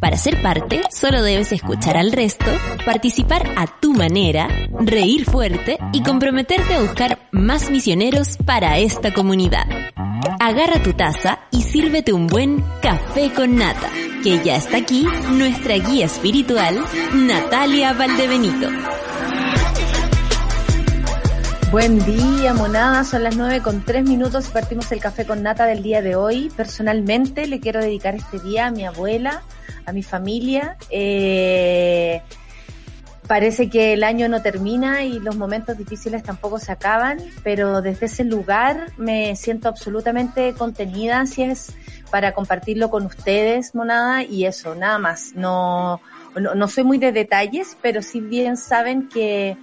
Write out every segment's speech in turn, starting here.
Para ser parte, solo debes escuchar al resto, participar a tu manera, reír fuerte y comprometerte a buscar más misioneros para esta comunidad. Agarra tu taza y sírvete un buen café con nata, que ya está aquí nuestra guía espiritual, Natalia Valdebenito. Buen día, monada. Son las 9 con 3 minutos partimos el café con nata del día de hoy. Personalmente le quiero dedicar este día a mi abuela, a mi familia. Eh, parece que el año no termina y los momentos difíciles tampoco se acaban, pero desde ese lugar me siento absolutamente contenida, si es para compartirlo con ustedes, monada, y eso, nada más. No, no, no soy muy de detalles, pero sí bien saben que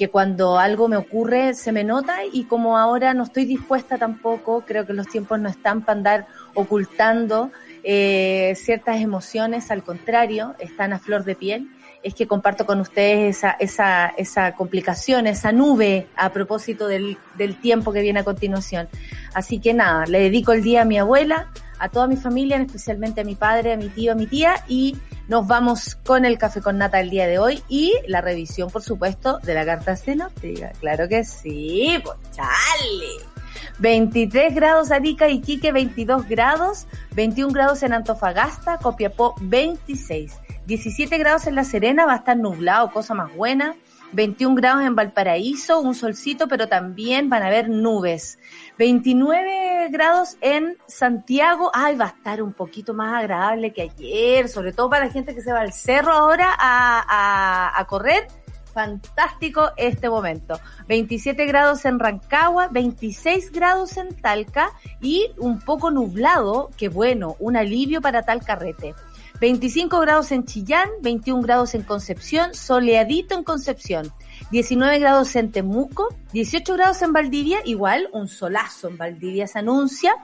que cuando algo me ocurre se me nota y como ahora no estoy dispuesta tampoco, creo que los tiempos no están para andar ocultando eh, ciertas emociones, al contrario, están a flor de piel, es que comparto con ustedes esa, esa, esa complicación, esa nube a propósito del, del tiempo que viene a continuación. Así que nada, le dedico el día a mi abuela, a toda mi familia, especialmente a mi padre, a mi tío, a mi tía y nos vamos con el café con nata el día de hoy y la revisión, por supuesto, de la carta sinóptica. Claro que sí, pues chale. 23 grados Arica, Iquique 22 grados, 21 grados en Antofagasta, Copiapó 26, 17 grados en La Serena, va a estar nublado, cosa más buena. 21 grados en Valparaíso, un solcito, pero también van a haber nubes. 29 grados en Santiago, ay, va a estar un poquito más agradable que ayer, sobre todo para la gente que se va al cerro ahora a, a correr. Fantástico este momento. 27 grados en Rancagua, 26 grados en Talca y un poco nublado, que bueno, un alivio para tal carrete. 25 grados en Chillán, 21 grados en Concepción, soleadito en Concepción, 19 grados en Temuco, 18 grados en Valdivia, igual un solazo en Valdivia se anuncia,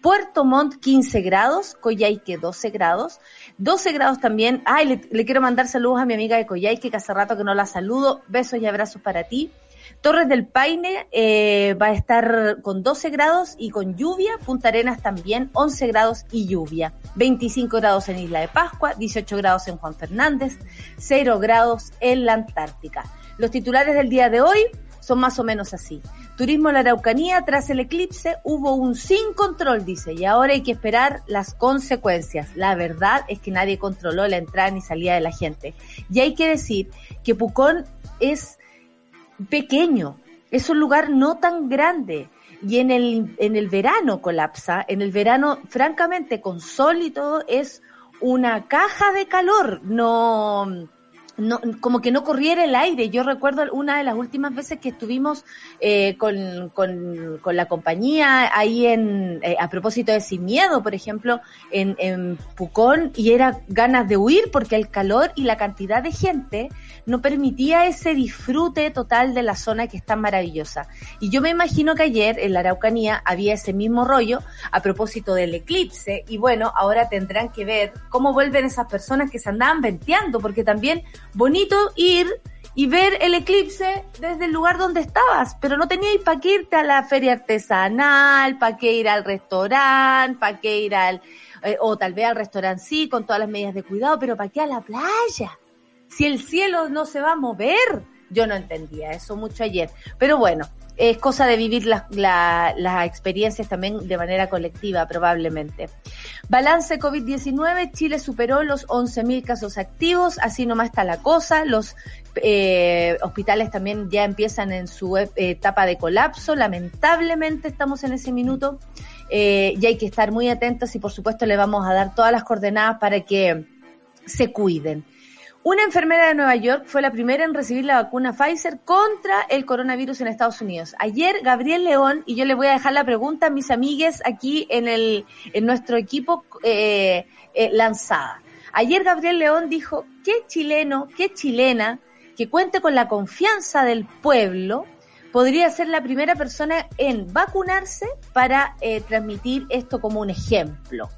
Puerto Montt 15 grados, Coyhaique 12 grados, 12 grados también, ay, le, quiero mandar saludos a mi amiga de Coyhaique que hace rato que no la saludo, besos y abrazos para ti. Torres del Paine eh, va a estar con 12 grados y con lluvia. Punta Arenas también 11 grados y lluvia. 25 grados en Isla de Pascua, 18 grados en Juan Fernández, 0 grados en la Antártica. Los titulares del día de hoy son más o menos así. Turismo en la Araucanía, tras el eclipse hubo un sin control, dice, y ahora hay que esperar las consecuencias. La verdad es que nadie controló la entrada ni salida de la gente. Y hay que decir que Pucón es pequeño, es un lugar no tan grande. Y en el, en el verano colapsa, en el verano, francamente, con sol y todo, es una caja de calor. No, no, como que no corriera el aire. Yo recuerdo una de las últimas veces que estuvimos eh, con, con, con, la compañía ahí en, eh, a propósito de Sin Miedo, por ejemplo, en, en Pucón, y era ganas de huir porque el calor y la cantidad de gente no permitía ese disfrute total de la zona que es tan maravillosa. Y yo me imagino que ayer en la Araucanía había ese mismo rollo a propósito del eclipse, y bueno, ahora tendrán que ver cómo vuelven esas personas que se andaban venteando, porque también bonito ir y ver el eclipse desde el lugar donde estabas, pero no teníais para qué irte a la feria artesanal, para qué ir al restaurante, para qué ir al, eh, o tal vez al restaurante sí, con todas las medidas de cuidado, pero para qué a la playa. Si el cielo no se va a mover, yo no entendía eso mucho ayer. Pero bueno, es cosa de vivir las, la, experiencias también de manera colectiva, probablemente. Balance COVID-19, Chile superó los 11.000 casos activos, así nomás está la cosa. Los eh, hospitales también ya empiezan en su etapa de colapso. Lamentablemente estamos en ese minuto eh, y hay que estar muy atentos y por supuesto le vamos a dar todas las coordenadas para que se cuiden. Una enfermera de Nueva York fue la primera en recibir la vacuna Pfizer contra el coronavirus en Estados Unidos. Ayer Gabriel León, y yo le voy a dejar la pregunta a mis amigues aquí en el en nuestro equipo eh, eh, lanzada. Ayer Gabriel León dijo, ¿qué chileno, qué chilena que cuente con la confianza del pueblo podría ser la primera persona en vacunarse para eh, transmitir esto como un ejemplo?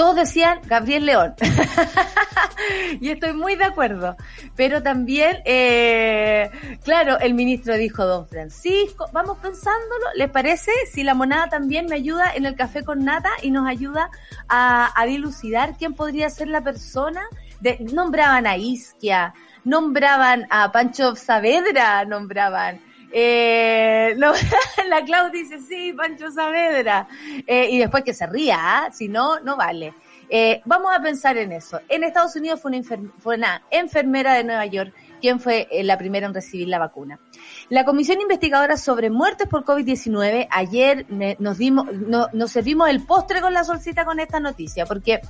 Todos decían Gabriel León. y estoy muy de acuerdo. Pero también, eh, claro, el ministro dijo, don Francisco, vamos pensándolo, ¿les parece? Si la monada también me ayuda en el café con nata y nos ayuda a, dilucidar quién podría ser la persona. De, nombraban a Isquia, nombraban a Pancho Saavedra, nombraban. Eh, la Clau dice, sí, Pancho Saavedra. Eh, y después que se ría, ¿ah? si no, no vale. Eh, vamos a pensar en eso. En Estados Unidos fue una, enfermera de Nueva York quien fue la primera en recibir la vacuna. La Comisión Investigadora sobre Muertes por COVID-19, ayer nos, dimos, nos servimos el postre con la solcita con esta noticia, porque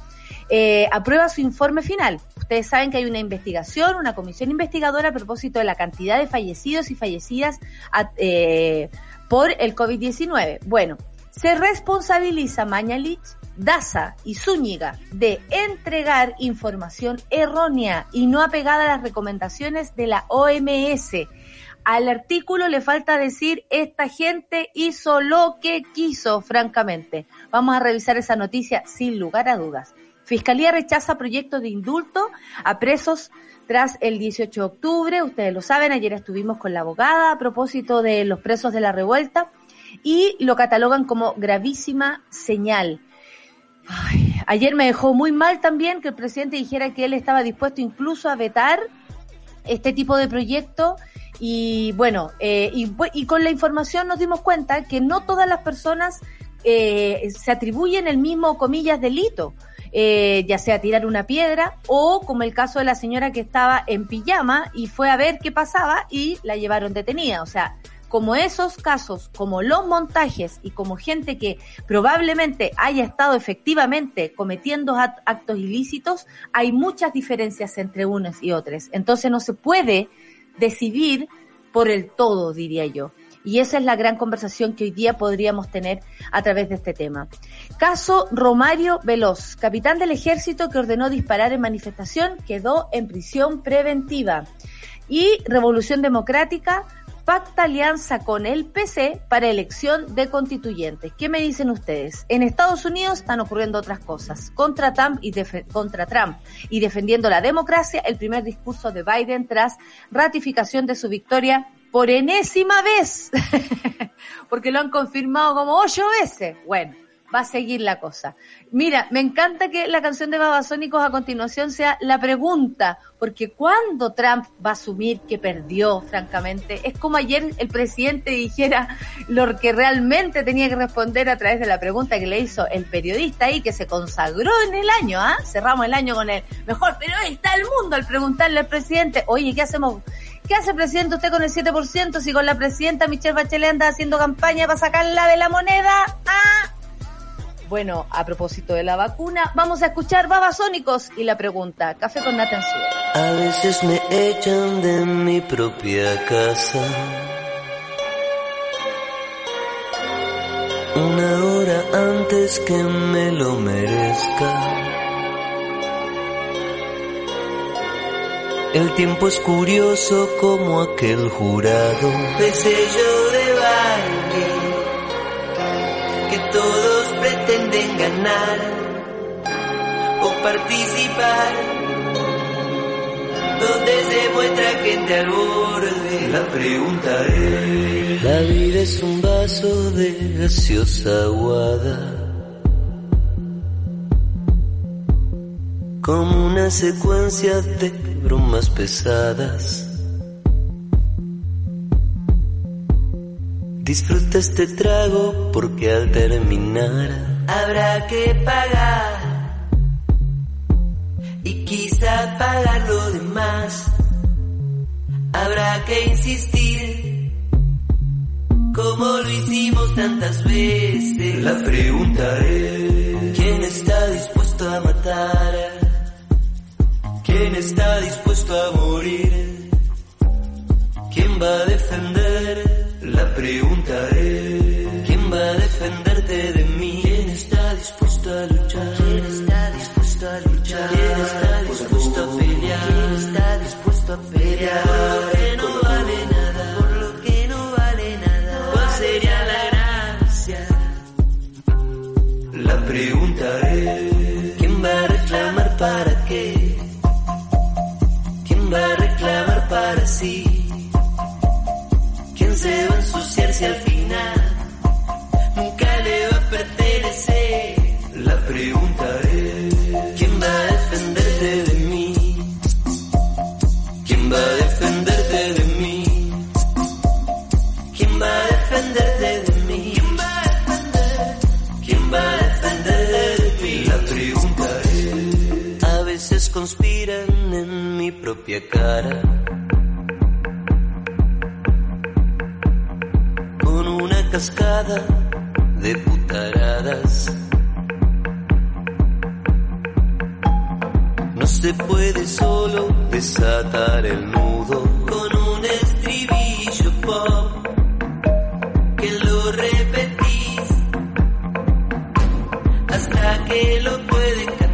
eh, aprueba su informe final. Ustedes saben que hay una investigación, una comisión investigadora a propósito de la cantidad de fallecidos y fallecidas eh, por el COVID-19. Bueno, se responsabiliza Mañalich Daza y Zúñiga de entregar información errónea y no apegada a las recomendaciones de la OMS. Al artículo le falta decir esta gente hizo lo que quiso, francamente. Vamos a revisar esa noticia sin lugar a dudas. Fiscalía rechaza proyecto de indulto a presos tras el 18 de octubre. Ustedes lo saben, ayer estuvimos con la abogada a propósito de los presos de la revuelta y lo catalogan como gravísima señal ayer me dejó muy mal también que el presidente dijera que él estaba dispuesto incluso a vetar este tipo de proyecto y bueno, eh, y, con la información nos dimos cuenta que no todas las personas eh, se atribuyen el mismo, comillas, delito. Eh, ya sea tirar una piedra o como el caso de la señora que estaba en pijama y fue a ver qué pasaba y la llevaron detenida. O sea, como esos casos, como los montajes y como gente que probablemente haya estado efectivamente cometiendo actos ilícitos, hay muchas diferencias entre unos y otros. Entonces no se puede decidir por el todo, diría yo. Y esa es la gran conversación que hoy día podríamos tener a través de este tema. Caso Romario Veloz, capitán del ejército que ordenó disparar en manifestación, quedó en prisión preventiva. Y Revolución Democrática pacta alianza con el PC para elección de constituyentes. ¿Qué me dicen ustedes? En Estados Unidos están ocurriendo otras cosas. Contra Trump y, contra Trump y defendiendo la democracia, el primer discurso de Biden tras ratificación de su victoria por enésima vez, porque lo han confirmado como ocho veces. Bueno, va a seguir la cosa. Mira, me encanta que la canción de Babasónicos a continuación sea la pregunta, porque cuando Trump va a asumir que perdió, francamente, es como ayer el presidente dijera lo que realmente tenía que responder a través de la pregunta que le hizo el periodista ahí que se consagró en el año, ¿ah? Cerramos el año con el mejor periodista del mundo al preguntarle al presidente, oye, ¿qué hacemos? ¿Qué hace presidente usted con el 7% si con la presidenta Michelle Bachelet anda haciendo campaña para sacarla de la moneda? Ah, bueno, a propósito de la vacuna, vamos a escuchar Babasónicos y la pregunta, café con nata A veces me echan de mi propia casa. Una hora antes que me lo merezca. El tiempo es curioso como aquel jurado de sello de baile que todos pretenden ganar o participar, donde se muestra gente al borde. La pregunta es: La vida es un vaso de gaseosa aguada. Como una secuencia de bromas pesadas Disfruta este trago porque al terminar habrá que pagar y quizá pagar lo demás. Habrá que insistir como lo hicimos tantas veces. La pregunta es, ¿quién está dispuesto a matar? ¿Quién está dispuesto a morir? ¿Quién va a defender? La pregunta es, ¿quién va a defenderte de mí? ¿Quién está dispuesto a luchar? Conspiran en mi propia cara. Con una cascada de putaradas. No se puede solo desatar el nudo con un estribillo pop que lo repetís hasta que lo pueden.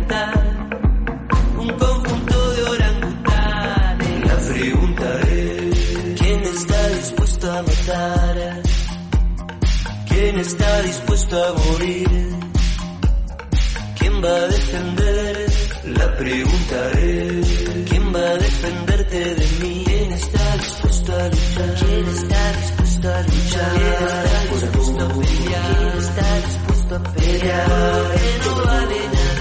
¿Quién está dispuesto a morir? ¿Quién va a defender? La pregunta es, ¿quién va a defenderte de mí? ¿Quién está dispuesto a luchar? ¿Quién está dispuesto a luchar? ¿Quién está dispuesto a pelear? ¿Quién está dispuesto a pelear? No vale nada,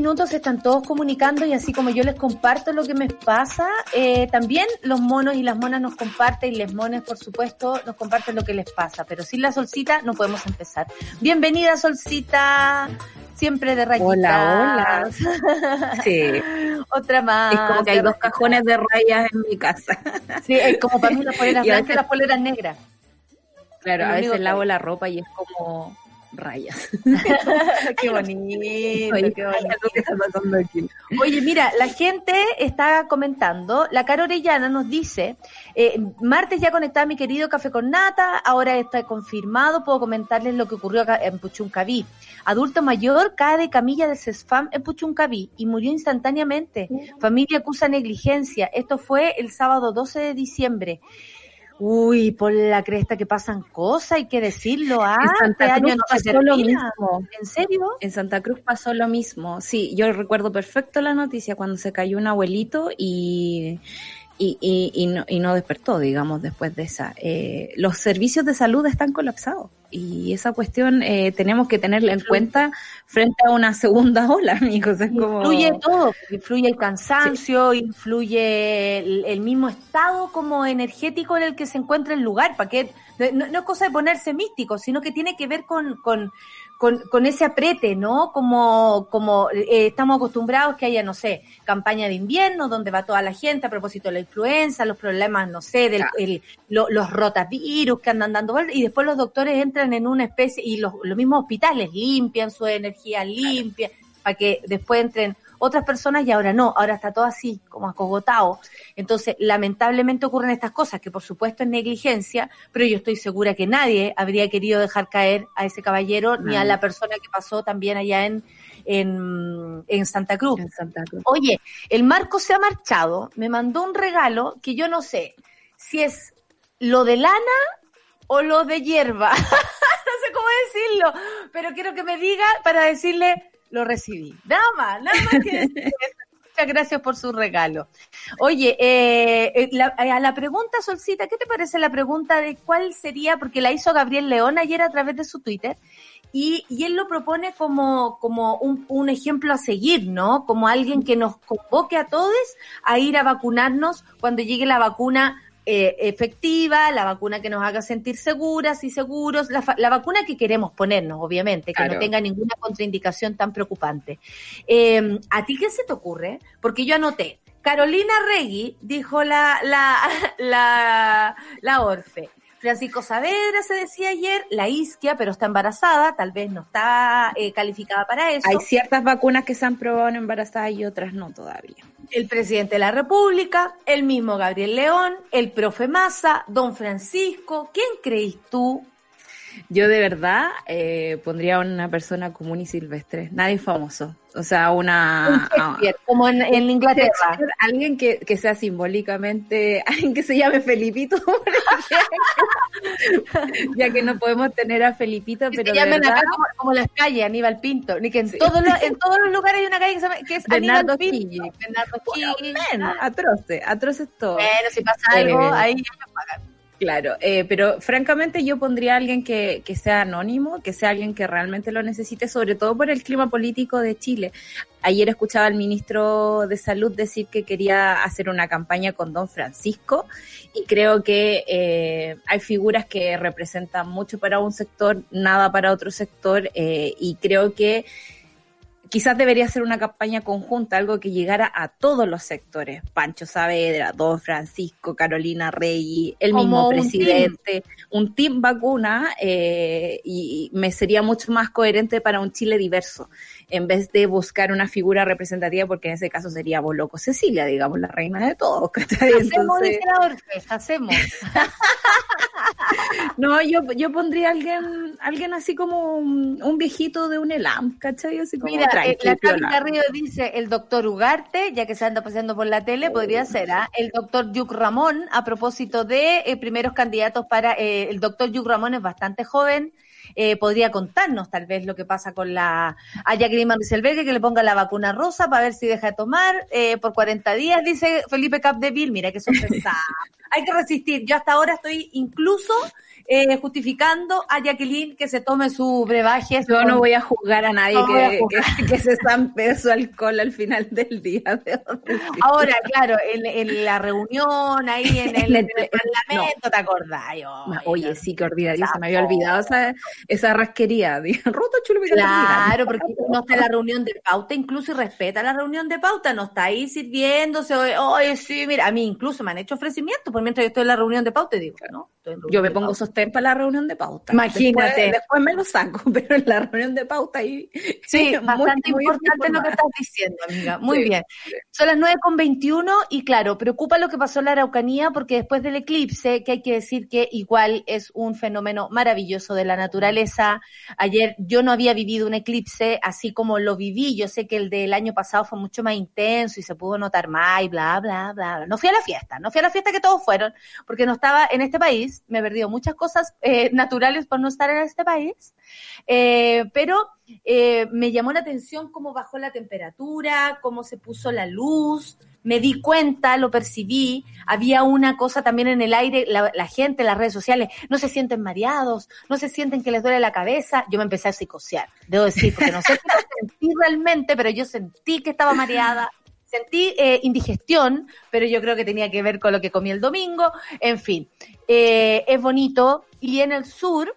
minutos, se están todos comunicando y así como yo les comparto lo que me pasa, eh, también los monos y las monas nos comparten y les mones, por supuesto, nos comparten lo que les pasa, pero sin la solcita no podemos empezar. Bienvenida, solcita, siempre de rayita. Hola, hola. Sí. Otra más. Es como que hay dos cajones de rayas en mi casa. Sí, es como para mí las poleras blancas y las poleras negras. Claro, a veces lavo la ropa y es como rayas. qué bonito, Oye, qué bonito. algo que está pasando aquí. Oye, mira, la gente está comentando, la Cara Orellana nos dice, eh, martes ya conectada mi querido Café con Nata, ahora está confirmado, puedo comentarles lo que ocurrió acá en Puchuncaví. Adulto mayor cae de camilla de CESFAM en Puchuncaví y murió instantáneamente. Familia acusa negligencia. Esto fue el sábado 12 de diciembre. Uy, por la cresta que pasan cosas, hay que decirlo, ¿ah? En Santa Este año Cruz no pasó lo mismo. ¿En serio? En Santa Cruz pasó lo mismo. Sí, yo recuerdo perfecto la noticia cuando se cayó un abuelito y, y, y, y no, y no despertó, digamos, después de esa. Eh, los servicios de salud están colapsados y esa cuestión eh, tenemos que tenerla en cuenta frente a una segunda ola, amigos. Es como... Influye todo, influye el cansancio, influye el, el mismo estado como energético en el que se encuentra el lugar, para que no, no es cosa de ponerse místico, sino que tiene que ver con, con, con, con ese aprete, ¿no? Como, como eh, estamos acostumbrados que haya, no sé, campaña de invierno donde va toda la gente a propósito de la influenza, los problemas, no sé, del, el- lo- los rotavirus que andan dando y después los doctores entran en una especie, y los, los mismos hospitales limpian su energía, limpian, para que después entren otras personas y ahora no, ahora está todo así, como acogotado. Entonces, lamentablemente ocurren estas cosas, que por supuesto es negligencia, pero yo estoy segura que nadie habría querido dejar caer a ese caballero ni a la persona que pasó también allá en, en, en, Santa Cruz. En Santa Cruz. Oye, el Marco se ha marchado, me mandó un regalo que yo no sé si es lo de lana o lo de hierba. no sé cómo decirlo, pero quiero que me diga para decirle lo recibí. Nada más, nada más que decir Muchas gracias por su regalo. Oye, eh, eh la, a la pregunta, Solcita, ¿qué te parece la pregunta de cuál sería? Porque la hizo Gabriel León ayer a través de su Twitter. Y, y él lo propone como, como un, un, ejemplo a seguir, ¿no? Como alguien que nos convoque a todos a ir a vacunarnos cuando llegue la vacuna eh, efectiva, la vacuna que nos haga sentir seguras y seguros, la, la vacuna que queremos ponernos, obviamente, que Claro. no tenga ninguna contraindicación tan preocupante. Eh, ¿A ti qué se te ocurre? Porque yo anoté. Carolina Regui, dijo la, la, la, la Orfe. Francisco Saavedra se decía ayer, la isquia, pero está embarazada, tal vez no está eh, calificada para eso. Hay ciertas vacunas que se han probado en embarazadas y otras no todavía. el presidente de la República, el mismo Gabriel León, el profe Massa, don Francisco. ¿Quién creís tú? Yo de verdad eh, pondría a una persona común y silvestre, nadie famoso. O sea, una... Un como en, en Inglaterra. Alguien que, que sea simbólicamente, alguien que se llame Felipito, ya que no podemos tener a Felipito, Que pero se de llamen verdad, acá como, como las calles, Aníbal Pinto. Ni que en, todos los, en todos los lugares hay una calle que, se llama, que es Bernardo Aníbal Pinto. Bernardo Quille. atroce, atroce es todo. Bueno, si pasa algo, Eh, ahí pagan. Claro, eh, pero francamente yo pondría a alguien que, que sea anónimo, que sea alguien que realmente lo necesite, sobre todo por el clima político de Chile. Ayer escuchaba al ministro de Salud decir que quería hacer una campaña con don Francisco y creo que eh, hay figuras que representan mucho para un sector, nada para otro sector eh, y creo que quizás debería ser una campaña conjunta, algo que llegara a todos los sectores. Pancho Saavedra, Don Francisco, Carolina Rey, el Como mismo un presidente, un team, vacuna, eh, y, me sería mucho más coherente para un Chile diverso, en vez de buscar una figura representativa, porque en ese caso sería Boloco Cecilia, digamos, la reina de todos. Hacemos, Entonces, Orfe, hacemos. no, yo, yo pondría alguien, alguien así como un, un viejito de un ELAM, ¿cachai? Así como Mira, eh, la piola. Garrido dice el doctor Ugarte, ya que se anda paseando por la tele, podría ser, ¿ah? El doctor Yuc Ramón, a propósito de eh, primeros candidatos para, eh, el doctor Yuc Ramón es bastante joven, eh, podría contarnos tal vez lo que pasa con la, a Jacqueline Marcelbergue, que le ponga la vacuna rosa para ver si deja de tomar, eh, por 40 días, dice Felipe Capdeville, mira que sorpresa. Hay que resistir, yo hasta ahora estoy incluso eh, justificando a Jacqueline que se tome su brebaje. Yo no voy a juzgar a nadie No voy a que, se zampe su alcohol al final del día. Ahora, claro, en, en la reunión, ahí en el, En el- en el parlamento, ¿te acordás? Yo, Oye, sí, que ordinaria, se me había olvidado esa, esa rasquería. Roto chulo, Claro, porque no está en la reunión de pauta, incluso y respeta la reunión de pauta, no está ahí sirviéndose, oye, sí, mira, a mí incluso me han hecho ofrecimientos, por mientras yo estoy en la reunión de pauta y digo, no, Yo me pongo sostén para la reunión de pauta. Imagínate. Después, después me lo saco, pero en la reunión de pauta ahí. Sí, muy, bastante muy importante lo que estás diciendo, amiga. Muy Sí, bien. Son las nueve con 21 y claro, preocupa lo que pasó en la Araucanía porque después del eclipse, que hay que decir que igual es un fenómeno maravilloso de la naturaleza. Ayer yo no había vivido un eclipse así como lo viví. Yo sé que el del año pasado fue mucho más intenso y se pudo notar más y bla, bla. bla. No fui a la fiesta, no fui a la fiesta que todos fueron porque no estaba en este país. Me he perdido muchas cosas eh, naturales por no estar en este país. Eh, pero eh, me llamó la atención cómo bajó la temperatura, cómo se puso la luz, me di cuenta, lo percibí, había una cosa también en el aire, la, la gente, las redes sociales, no se sienten mareados, no se sienten que les duele la cabeza, yo me empecé a psicosear, debo decir, porque no sé qué sentí realmente, pero yo sentí que estaba mareada, sentí eh, indigestión, pero yo creo que tenía que ver con lo que comí el domingo, en fin, eh, es bonito, y en el sur,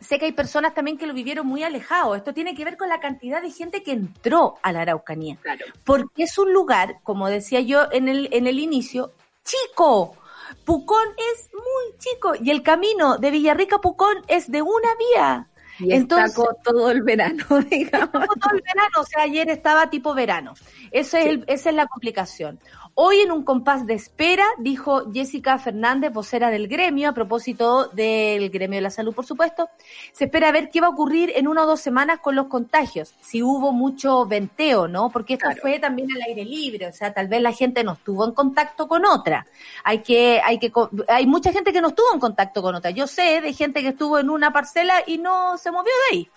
sé que hay personas también que lo vivieron muy alejado. Esto tiene que ver con la cantidad de gente que entró a la Araucanía. Claro. Porque es un lugar, como decía yo en el, en el inicio, chico. Pucón es muy chico y el camino de Villarrica a Pucón es de una vía. Y Entonces, todo el verano, digamos. todo el verano, o sea, ayer estaba tipo verano. Eso es el, esa es la complicación. Hoy en un compás de espera, dijo Jessica Fernández, vocera del gremio, a propósito del gremio de la salud, por supuesto, se espera ver qué va a ocurrir en una o dos semanas con los contagios, si hubo mucho venteo, ¿no? Porque esto fue también al aire libre, o sea, tal vez la gente no estuvo en contacto con otra. Hay que, hay que, hay mucha gente que no estuvo en contacto con otra. Yo sé de gente que estuvo en una parcela y no se movió de ahí.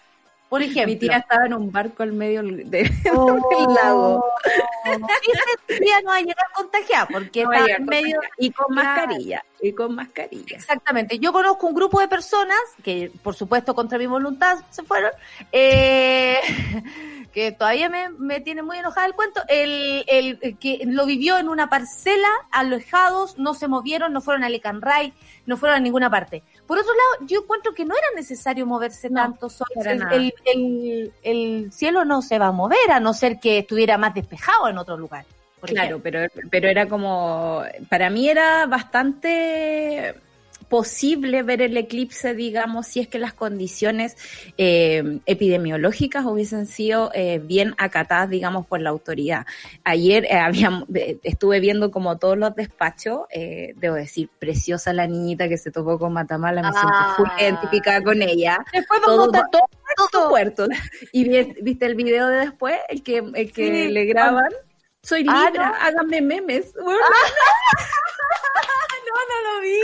Por ejemplo. Mi tía estaba en un barco al medio de, del lago. Y tía no va a llegar contagiada porque está en medio. Y con mascarilla. Y con mascarilla. Exactamente. Yo conozco un grupo de personas que, por supuesto, contra mi voluntad se fueron. Eh, que todavía me, me, tiene muy enojada el cuento, el, el, que lo vivió en una parcela, alejados, no se movieron, no fueron a Licanray, no fueron a ninguna parte. Por otro lado, yo encuentro que no era necesario moverse tanto, el, el, el, cielo no se va a mover, a no ser que estuviera más despejado en otro lugar. Claro, pero, pero era como, para mí era bastante posible ver el eclipse, digamos, si es que las condiciones eh, epidemiológicas hubiesen sido eh, bien acatadas, digamos, por la autoridad. Ayer eh, estuve viendo como todos los despachos, debo decir, preciosa la niñita que se topó con Matamala, me siento muy ah. identificada con ella. Después vamos todo, todo, todo puerto. Y viste el video de después, el que, el que le graban. Soy ah, Libra, háganme memes. no, no lo vi.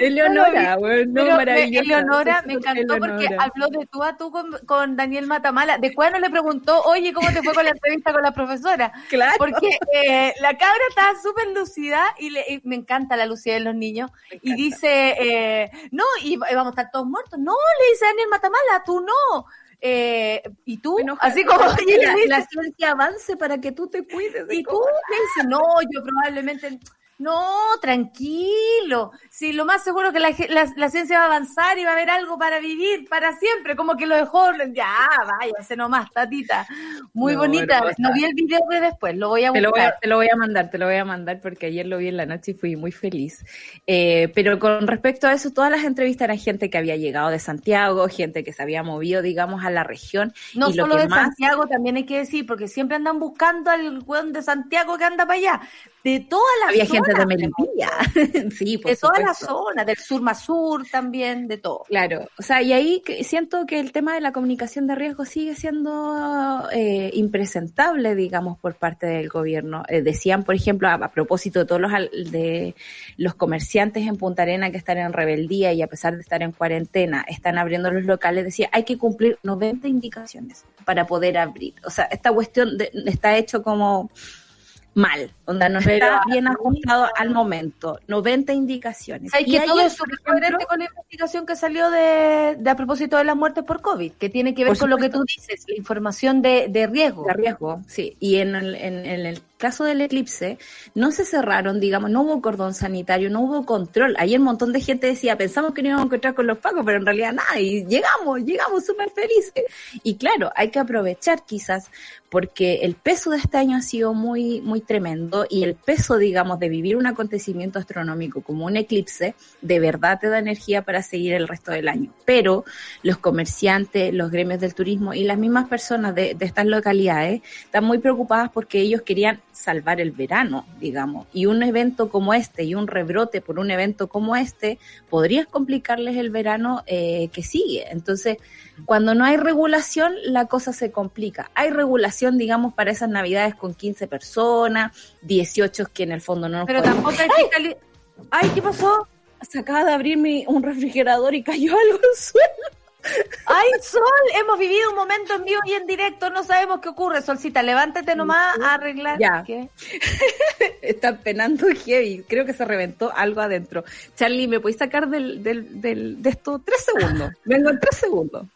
Eleonora, bueno, maravilloso. Eleonora me encantó porque habló de tú a tú con, Daniel Matamala. Después no le preguntó, oye, ¿cómo te fue con la entrevista con la profesora? Claro. Porque eh, la cabra estaba súper lucida y, le, me encanta la lucidez de los niños. Y dice, eh, no, y vamos a estar todos muertos. No, le dice Daniel Matamala, tú no. Eh, y tú, así como la, la, ciencia avance para que tú te cuides. Y tú me dices, no, yo probablemente no, tranquilo. Sí, lo más seguro que la, la, ciencia va a avanzar y va a haber algo para vivir para siempre. Como que lo dejó, ya, váyase nomás, tatita. Muy bonita. No, vi el video de después, lo voy a buscar. Te lo voy a, mandar, te lo voy a mandar porque ayer lo vi en la noche y fui muy feliz. Eh, pero con respecto a eso, todas las entrevistas eran gente que había llegado de Santiago, gente que se había movido, digamos, a la región. No solo de Santiago, también hay que decir, porque siempre andan buscando al weón de Santiago que anda para allá de toda la Había gente de Melipilla, sí, por De toda la zona, del sur más sur también, de todo. Claro, o sea, y ahí siento que el tema de la comunicación de riesgo sigue siendo eh, impresentable, digamos, por parte del gobierno. Eh, decían, por ejemplo, a, propósito de todos los, de los comerciantes en Punta Arena que están en rebeldía y a pesar de estar en cuarentena, están abriendo los locales, decía, hay que cumplir 90 indicaciones para poder abrir. O sea, esta cuestión está hecho como mal, onda no está bien ajustado al momento, 90 indicaciones. Hay que todo es coherente con la investigación que salió de, a propósito de las muertes por COVID, que tiene que ver con lo que tú dices, la información de, de riesgo. De riesgo, sí. Y en el, en, en el caso del eclipse, no se cerraron, digamos, no hubo cordón sanitario, no hubo control. Ayer un montón de gente decía, pensamos que no íbamos a encontrar con los pagos, pero en realidad nada, y llegamos, llegamos súper felices. Y claro, hay que aprovechar quizás, porque el peso de este año ha sido muy, muy tremendo, y el peso, digamos, de vivir un acontecimiento astronómico como un eclipse, de verdad te da energía para seguir el resto del año. Pero los comerciantes, los gremios del turismo y las mismas personas de, de estas localidades están muy preocupadas porque ellos querían salvar el verano, digamos. Y un evento como este y un rebrote por un evento como este podría complicarles el verano eh, que sigue. Entonces, cuando no hay regulación, la cosa se complica. Hay regulación, digamos, para esas navidades con 15 personas, 18 que en el fondo no nos Pero tampoco hay ¡Ay! ¡Ay, qué pasó! Se acaba de abrir un refrigerador y cayó algo al suelo. ¡Ay, Sol! Hemos vivido un momento en vivo y en directo, no sabemos qué ocurre. Solcita, levántate nomás a arreglar. Ya. Está penando heavy. Creo que se reventó algo adentro. Charlie, ¿me podéis sacar del, del, del, de esto tres segundos? Vengo en tres segundos.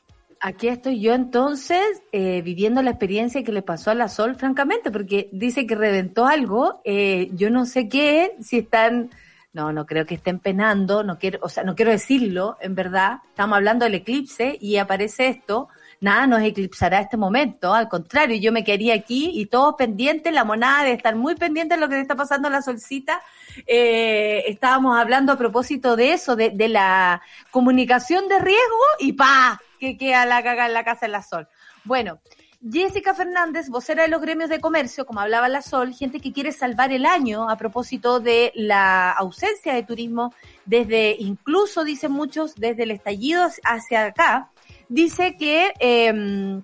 Aquí estoy yo entonces eh, viviendo la experiencia que le pasó a la Sol, francamente, porque dice que reventó algo. Eh, yo no sé qué, si están no, no creo que estén penando, no quiero, o sea, no quiero decirlo, en verdad. Estamos hablando del eclipse y aparece esto. Nada nos eclipsará este momento, al contrario, yo me quedaría aquí y todos pendientes, la monada de estar muy pendiente de lo que está pasando en la solcita. Eh, estábamos hablando a propósito de eso, de, de la comunicación de riesgo y pa, que queda la caga en la casa en la Sol. Bueno, Jessica Fernández, vocera de los gremios de comercio, como hablaba la Sol, gente que quiere salvar el año a propósito de la ausencia de turismo desde, incluso dicen muchos, desde el estallido hacia acá, dice que eh,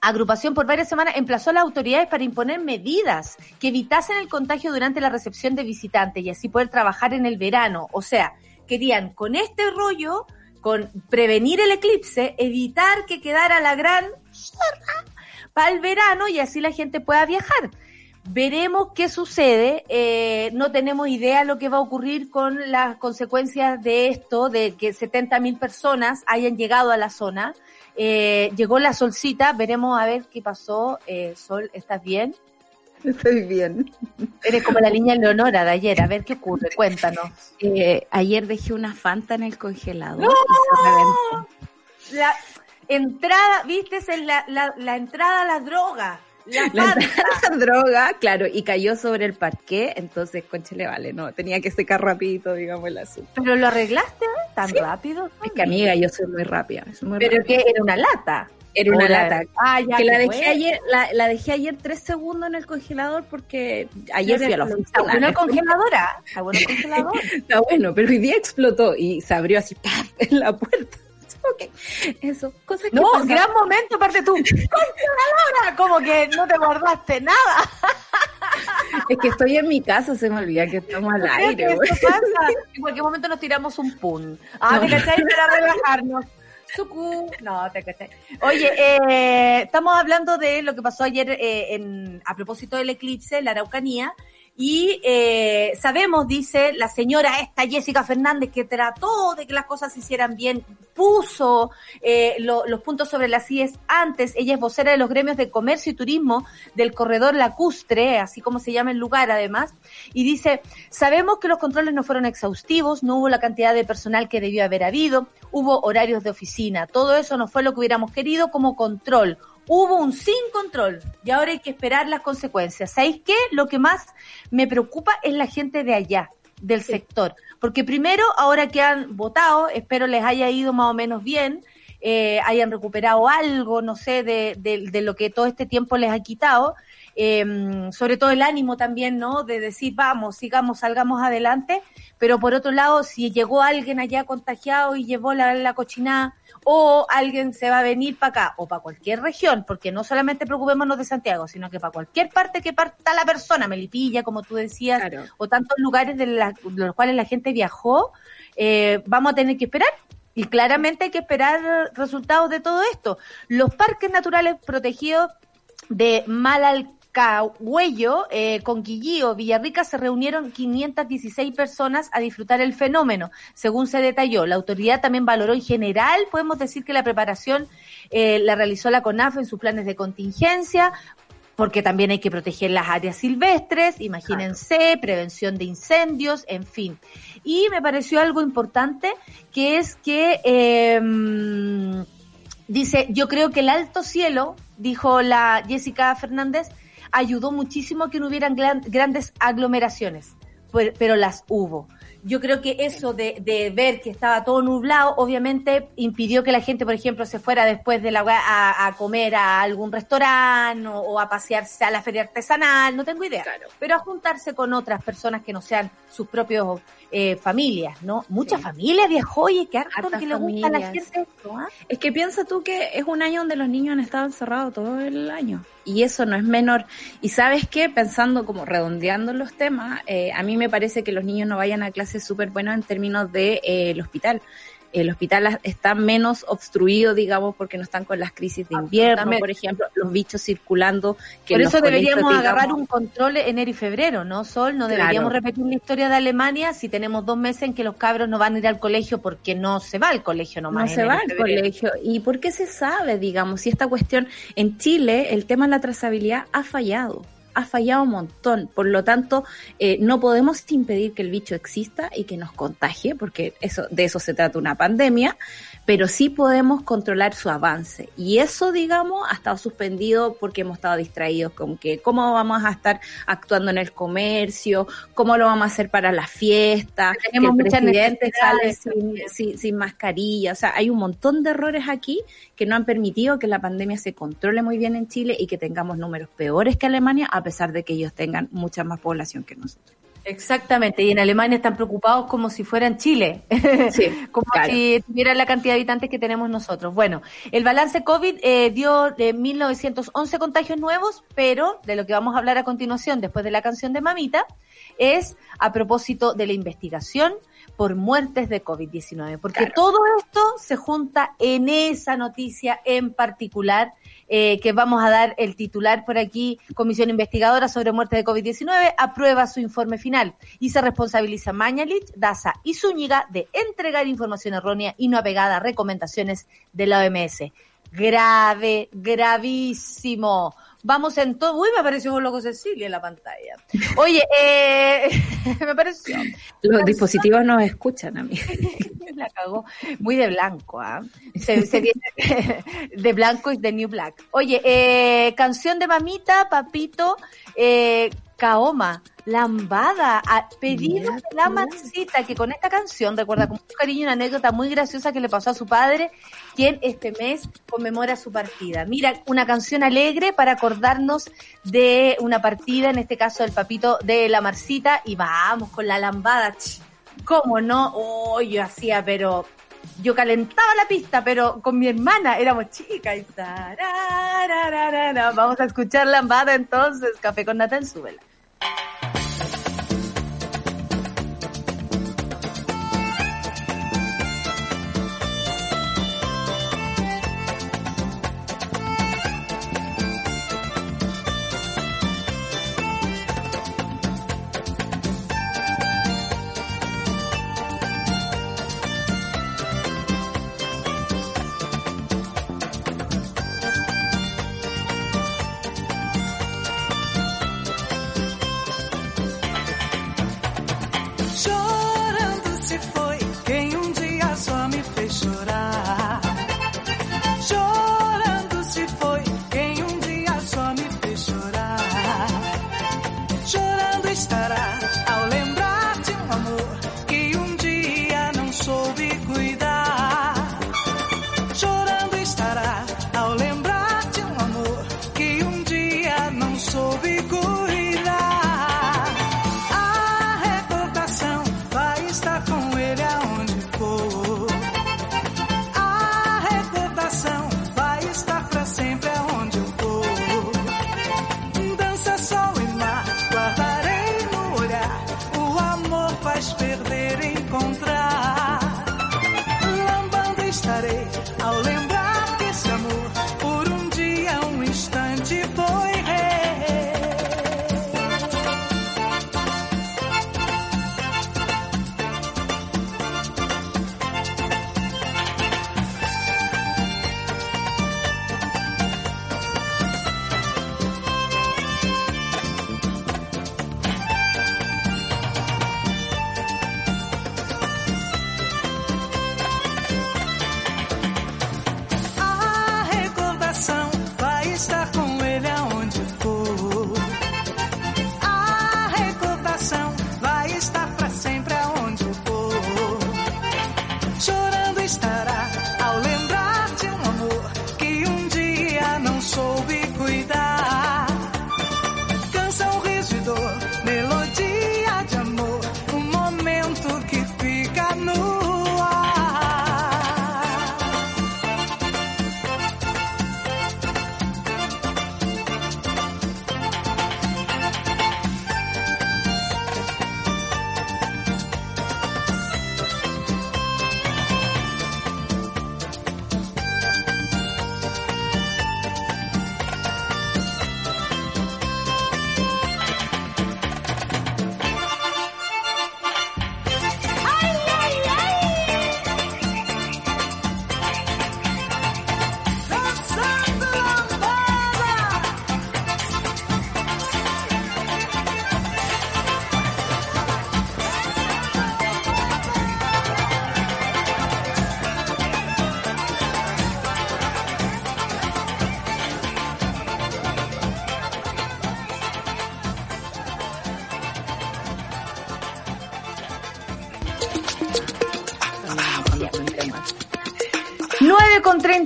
agrupación por varias semanas emplazó a las autoridades para imponer medidas que evitasen el contagio durante la recepción de visitantes y así poder trabajar en el verano. O sea, querían con este rollo, con prevenir el eclipse, evitar que quedara la gran para el verano y así la gente pueda viajar. Veremos qué sucede. Eh, no tenemos idea lo que va a ocurrir con las consecuencias de esto, de que 70 mil personas hayan llegado a la zona. Eh, llegó la solcita, veremos a ver qué pasó. Eh, Sol, ¿estás bien? Estoy bien. Eres como la niña Leonora de ayer, a ver qué ocurre, cuéntanos. Eh, ayer dejé una Fanta en el congelador ¡No! y se reventó. La entrada, viste, es la, la, la entrada a la droga. La La entrada droga, claro, y cayó sobre el parqué, entonces, conche le vale, no, tenía que secar rapidito, digamos, el azúcar. ¿Pero lo arreglaste eh? tan rápido? Es que amiga, yo soy muy rápida, soy muy Pero rápida. que era una lata. Era una la- lata. Ah, ya. que la dejé ayer, la, la dejé ayer tres segundos en el congelador porque ayer fui a la Está oficina. bueno el congelador, ¿ah? Está bueno el congelador. Está bueno, pero hoy día explotó y se abrió así ¡paf! en la puerta. Ok, eso, cosas que No, gran momento, aparte tú. ¡Congeladora! Como que no te guardaste nada. Es que estoy en mi casa, se me olvida que estamos al aire. Pasa. En cualquier momento nos tiramos un pun. Ah, No. ¿te cachai? Para relajarnos. Sucu. No, te cachai. Oye, eh, estamos hablando de lo que pasó ayer eh, en, a propósito del eclipse en la Araucanía. Y eh, sabemos, dice la señora esta Jessica Fernández, que trató de que las cosas se hicieran bien, puso eh, lo- los puntos sobre las IES antes. Ella es vocera de los gremios de comercio y turismo del corredor lacustre, así como se llama el lugar además. Y dice, sabemos que los controles no fueron exhaustivos, no hubo la cantidad de personal que debió haber habido, hubo horarios de oficina, todo eso no fue lo que hubiéramos querido como control. Hubo un sin control y ahora hay que esperar las consecuencias. ¿Sabéis qué? Lo que más me preocupa es la gente de allá, del sector. Porque primero, ahora que han votado, espero les haya ido más o menos bien, eh, hayan recuperado algo, no sé, de, de- de lo que todo este tiempo les ha quitado. Eh, sobre todo el ánimo también, ¿no? De decir, vamos, sigamos, salgamos adelante. Pero por otro lado, si llegó alguien allá contagiado y llevó la, la cochinada, o alguien se va a venir para acá, o para cualquier región, porque no solamente preocupémonos de Santiago, sino que para cualquier parte que parta la persona, Melipilla, como tú decías, Claro. o tantos lugares de, la- de los cuales la gente viajó, eh, vamos a tener que esperar. Y claramente hay que esperar resultados de todo esto. Los parques naturales protegidos de Malalcahuello, eh, Conquillío, Villarrica se reunieron 516 personas a disfrutar el fenómeno, según se detalló. La autoridad también valoró en general, podemos decir que la preparación eh, la realizó la CONAF en sus planes de contingencia, porque también hay que proteger las áreas silvestres, imagínense, prevención de incendios, en fin. Y me pareció algo importante, que es que eh, dice, yo creo que el alto cielo, dijo la Jessica Fernández, ayudó muchísimo a que no hubieran gran- grandes aglomeraciones, pero, pero las hubo. Yo creo que eso de, de ver que estaba todo nublado, obviamente impidió que la gente, por ejemplo, se fuera después de la a, a comer a algún restaurante o, o a pasearse a la feria artesanal, no tengo idea. Claro. Pero a juntarse con otras personas que no sean sus propios eh, familias, ¿no? Mucha Sí. familia viajó y que harto que le gusta a la familias. gente esto, ¿ah? Es que piensa tú que es un año donde los niños han estado encerrados todo el año. Y eso no es menor. Y sabes qué, pensando como redondeando los temas, eh, a mí me parece que los niños no vayan a clases súper buenas en términos de eh, el hospital. El hospital está menos obstruido, digamos, porque no están con las crisis de invierno, por ejemplo, los bichos circulando. Que Por eso colegios, deberíamos digamos, agarrar un control enero y febrero, ¿no, Sol? No Claro. deberíamos repetir la historia de Alemania si tenemos dos meses en que los cabros no van a ir al colegio porque no se va al colegio nomás. No se va al colegio. ¿Y por qué se sabe, digamos, si esta cuestión en Chile, el tema de la trazabilidad ha fallado? Ha fallado un montón. Por lo tanto, eh, no podemos impedir que el bicho exista y que nos contagie, porque eso, de eso se trata una pandemia, pero sí podemos controlar su avance. Y eso, digamos, ha estado suspendido porque hemos estado distraídos con que cómo vamos a estar actuando en el comercio, cómo lo vamos a hacer para la fiesta, Tenemos que el presidente sale sin, sin, sin mascarilla. O sea, hay un montón de errores aquí que no han permitido que la pandemia se controle muy bien en Chile y que tengamos números peores que Alemania, a pesar de que ellos tengan mucha más población que nosotros. Exactamente, y en Alemania están preocupados como si fueran Chile, Sí, como claro. si tuvieran la cantidad de habitantes que tenemos nosotros. Bueno, el balance COVID eh, dio de 1911 contagios nuevos, pero de lo que vamos a hablar a continuación, después de la canción de Mamita, es a propósito de la investigación por muertes de COVID-19, porque Claro. todo esto se junta en esa noticia en particular eh, que vamos a dar el titular por aquí, Comisión Investigadora sobre muertes de COVID-19, aprueba su informe final y se responsabiliza Mañalich, Daza y Zúñiga de entregar información errónea y no apegada a recomendaciones de la OMS. Grave, gravísimo. Vamos en todo. Uy, me apareció un loco Cecilia en la pantalla. Oye, eh, me pareció. Los dispositivos nos escuchan a mí. La cagó. Muy de blanco, ¿ah? Se, se viene de blanco y de New Black. Oye, eh, canción de mamita, papito, eh, Kaoma, lambada, a pedido de la Marcita, que con esta canción recuerda con mucho cariño una anécdota muy graciosa que le pasó a su padre, quien este mes conmemora su partida. Mira, una canción alegre para acordarnos de una partida, en este caso del papito de la Marcita, y vamos con la lambada. ¿Cómo no? Oh, yo hacía, pero yo calentaba la pista, pero con mi hermana éramos chicas y. Vamos a escuchar lambada entonces, café con nata en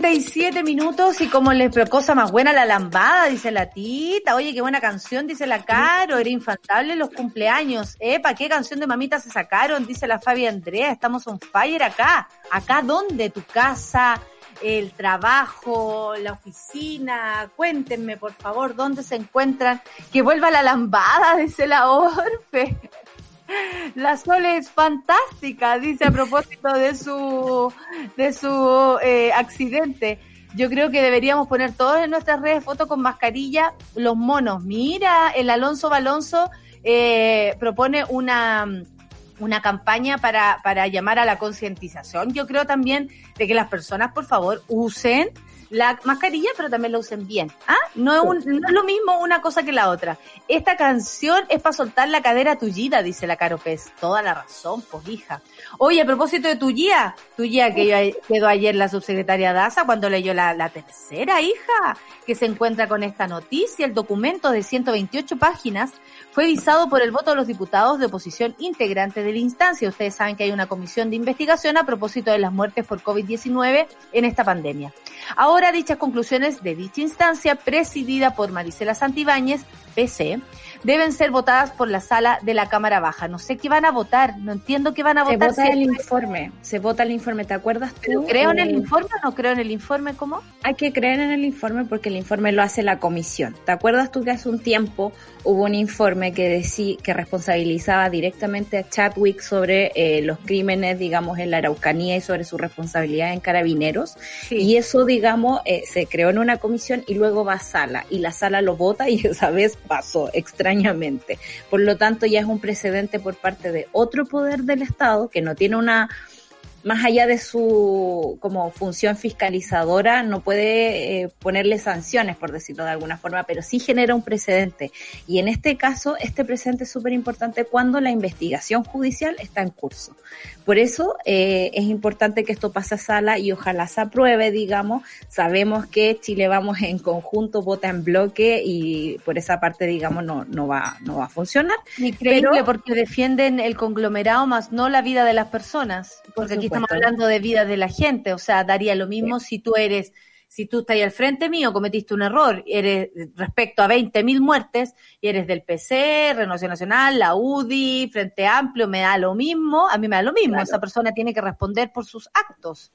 37 minutos y como les cosa más buena la lambada, dice la tita. Oye, qué buena canción, dice la Caro. Era infantable los cumpleaños. Epa, qué canción de mamita se sacaron, dice la Fabi Andrea. Estamos on fire acá. ¿Acá dónde? ¿Tu casa? el trabajo, la oficina. Cuéntenme, por favor, dónde se encuentran. Que vuelva la lambada, dice la Orfe. La Sole es fantástica, dice a propósito de su, de su eh, accidente. Yo creo que deberíamos poner todos en nuestras redes fotos con mascarilla, los monos. Mira, el Alonso Balonso eh, propone una, una campaña para, para llamar a la concientización. Yo creo también de que las personas, por favor, usen la mascarilla, pero también la usen bien. ¿Ah? No es, un- no es lo mismo una cosa que la otra. Esta canción es para soltar la cadera tullida, dice la Caro Pez. Toda la razón, pues hija. Oye, a propósito de tullía, tullía que yo- quedó ayer la subsecretaria Daza cuando leyó la, la tercera hija, que se encuentra con esta noticia. El documento de 128 páginas fue visado por el voto de los diputados de oposición integrante de la instancia. Ustedes saben que hay una comisión de investigación a propósito de las muertes por COVID-19 en esta pandemia. Ahora dichas conclusiones de dicha instancia, presidida por Marisela Santibáñez, PC, deben ser votadas por la sala de la Cámara Baja. No sé qué van a votar, no entiendo qué van a Se votar. vota si- el informe, se vota el informe, ¿te acuerdas tú? ¿Pero ¿Creo en el Eh, informe o no creo en el informe? ¿Cómo? Hay que creer en el informe porque el informe lo hace la comisión. ¿Te acuerdas tú que hace un tiempo hubo un informe que decía que responsabilizaba directamente a Chadwick sobre eh, los crímenes, digamos, en la Araucanía y sobre su responsabilidad en carabineros? Y eso, digamos, eh, se creó en una comisión y luego va a sala y la sala lo vota y esa vez pasó extrañamente. Por lo tanto, ya es un precedente por parte de otro poder del Estado que no tiene una más allá de su como función fiscalizadora, no puede eh, ponerle sanciones, por decirlo de alguna forma, pero sí genera un precedente. Y en este caso, este precedente es súper importante cuando la investigación judicial está en curso. Por eso eh, es importante que esto pase a sala y ojalá se apruebe, digamos. Sabemos que Chile vamos en conjunto, vota en bloque y por esa parte, digamos, no, no, va, no va a funcionar. Increíble Pero- porque defienden el conglomerado más no la vida de las personas. Porque aquí estamos hablando de vida de la gente. O sea, daría lo mismo si tú eres, si tú estás ahí al frente mío, cometiste un error, eres respecto a 20.000 muertes, y eres del PC, Renovación Nacional, la UDI, Frente Amplio, me da lo mismo, a mí me da lo mismo. Claro. Esa persona tiene que responder por sus actos.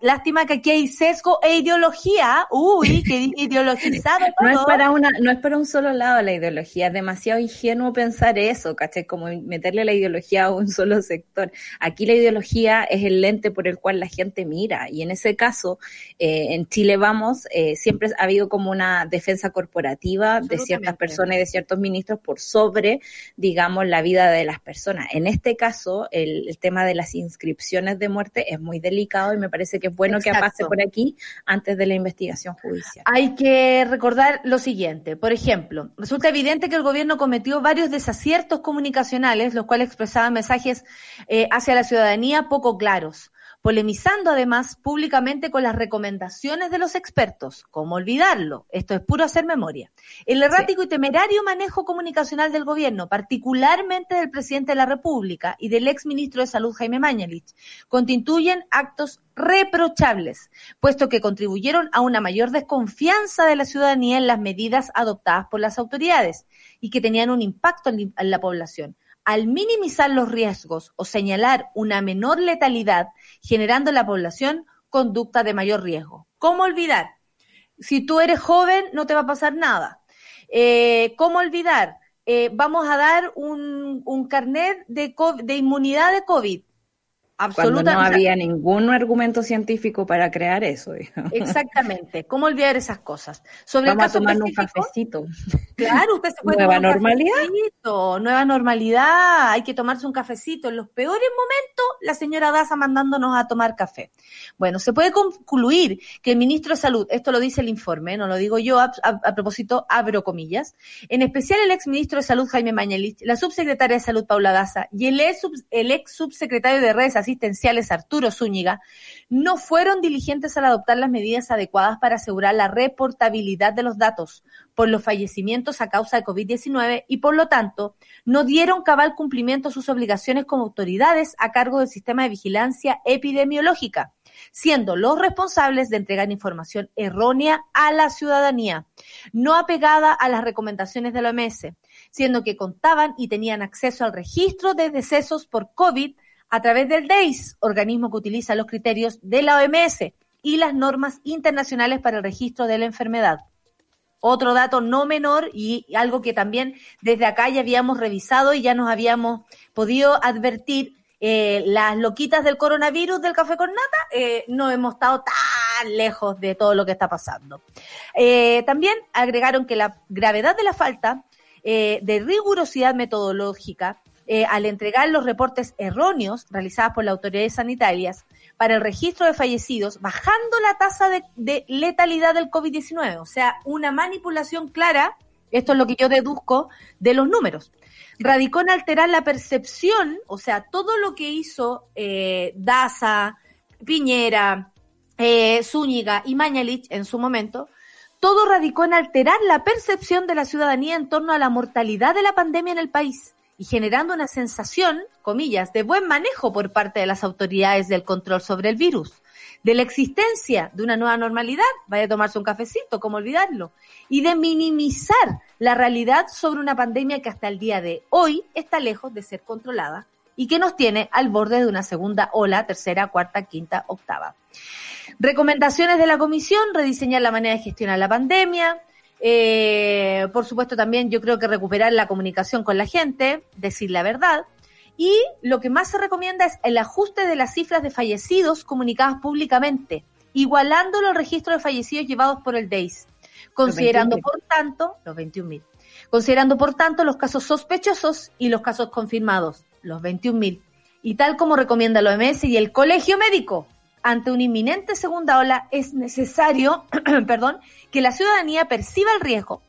Lástima que aquí hay sesgo e ideología. Uy, que ideologizado No es todo. para una, no es para un solo lado la ideología, es demasiado ingenuo pensar eso, ¿cachai? Como meterle la ideología a un solo sector. Aquí la ideología es el lente por el cual la gente mira, y en ese caso, eh, en Chile vamos, eh, siempre ha habido como una defensa corporativa de ciertas personas y de ciertos ministros por sobre, digamos, la vida de las personas. En este caso, el, el tema de las inscripciones de muerte es muy delicado y me parece que es bueno que pase por aquí antes de la investigación judicial. Hay que recordar lo siguiente. Por ejemplo, resulta evidente que el gobierno cometió varios desaciertos comunicacionales, los cuales expresaban mensajes eh, hacia la ciudadanía poco claros, polemizando además públicamente con las recomendaciones de los expertos. ¿Cómo olvidarlo? Esto es puro hacer memoria. El errático y temerario manejo comunicacional del gobierno, particularmente del presidente de la República y del ex ministro de Salud Jaime Mañalich, constituyen actos reprochables, puesto que contribuyeron a una mayor desconfianza de la ciudadanía en las medidas adoptadas por las autoridades y que tenían un impacto en la población. Al minimizar los riesgos o señalar una menor letalidad, generando en la población conducta de mayor riesgo. ¿Cómo olvidar? Si tú eres joven, no te va a pasar nada. Eh, ¿Cómo olvidar? Eh, vamos a dar un, un carnet de, de inmunidad de COVID. Cuando Absoluta- no había ningún argumento científico para crear eso. digamos. Exactamente. ¿Cómo olvidar esas cosas? Sobre Vamos a el caso tomar un cafecito. Claro, usted se puede Nueva tomar un normalidad. cafecito, nueva normalidad, hay que tomarse un cafecito. En los peores momentos, la señora Daza mandándonos a tomar café. Bueno, se puede concluir que el ministro de Salud, esto lo dice el informe, no lo digo yo, a, a- a propósito, abro comillas, en especial el ex ministro de Salud Jaime Mañalich, la subsecretaria de Salud Paula Daza y el ex, el ex subsecretario de redes asistenciales Arturo Zúñiga, no fueron diligentes al adoptar las medidas adecuadas para asegurar la reportabilidad de los datos, por los fallecimientos a causa de COVID-19 y por lo tanto no dieron cabal cumplimiento a sus obligaciones como autoridades a cargo del sistema de vigilancia epidemiológica, siendo los responsables de entregar información errónea a la ciudadanía, no apegada a las recomendaciones de la OMS, siendo que contaban y tenían acceso al registro de decesos por COVID a través del DEIS, organismo que utiliza los criterios de la OMS y las normas internacionales para el registro de la enfermedad. Otro dato no menor y algo que también desde acá ya habíamos revisado y ya nos habíamos podido advertir, eh, las loquitas del coronavirus del café con nata, eh, no hemos estado tan lejos de todo lo que está pasando. Eh, también agregaron que la gravedad de la falta de rigurosidad metodológica eh, al entregar los reportes erróneos realizados por las autoridades sanitarias para el registro de fallecidos, bajando la tasa de, de letalidad del COVID-19. O sea, una manipulación clara, esto es lo que yo deduzco de los números. Radicó en alterar la percepción, o sea, todo lo que hizo eh, Daza, Piñera, eh, Zúñiga y Mañalich en su momento, todo radicó en alterar la percepción de la ciudadanía en torno a la mortalidad de la pandemia en el país y generando una sensación, comillas, de buen manejo por parte de las autoridades del control sobre el virus, de la existencia de una nueva normalidad, vaya a tomarse un cafecito, ¿cómo olvidarlo? Y de minimizar la realidad sobre una pandemia que hasta el día de hoy está lejos de ser controlada y que nos tiene al borde de una segunda ola, tercera, cuarta, quinta, octava. Recomendaciones de la comisión, rediseñar la manera de gestionar la pandemia, eh, por supuesto, también yo creo que recuperar la comunicación con la gente, decir la verdad. Y lo que más se recomienda es el ajuste de las cifras de fallecidos comunicadas públicamente, igualando los registros de fallecidos llevados por el DEIS, considerando, 21.000. por tanto, los 21.000, considerando, por tanto, los casos sospechosos y los casos confirmados, los 21.000. Y tal como recomienda la OMS y el Colegio Médico, ante una inminente segunda ola es necesario, perdón, que la ciudadanía perciba el riesgo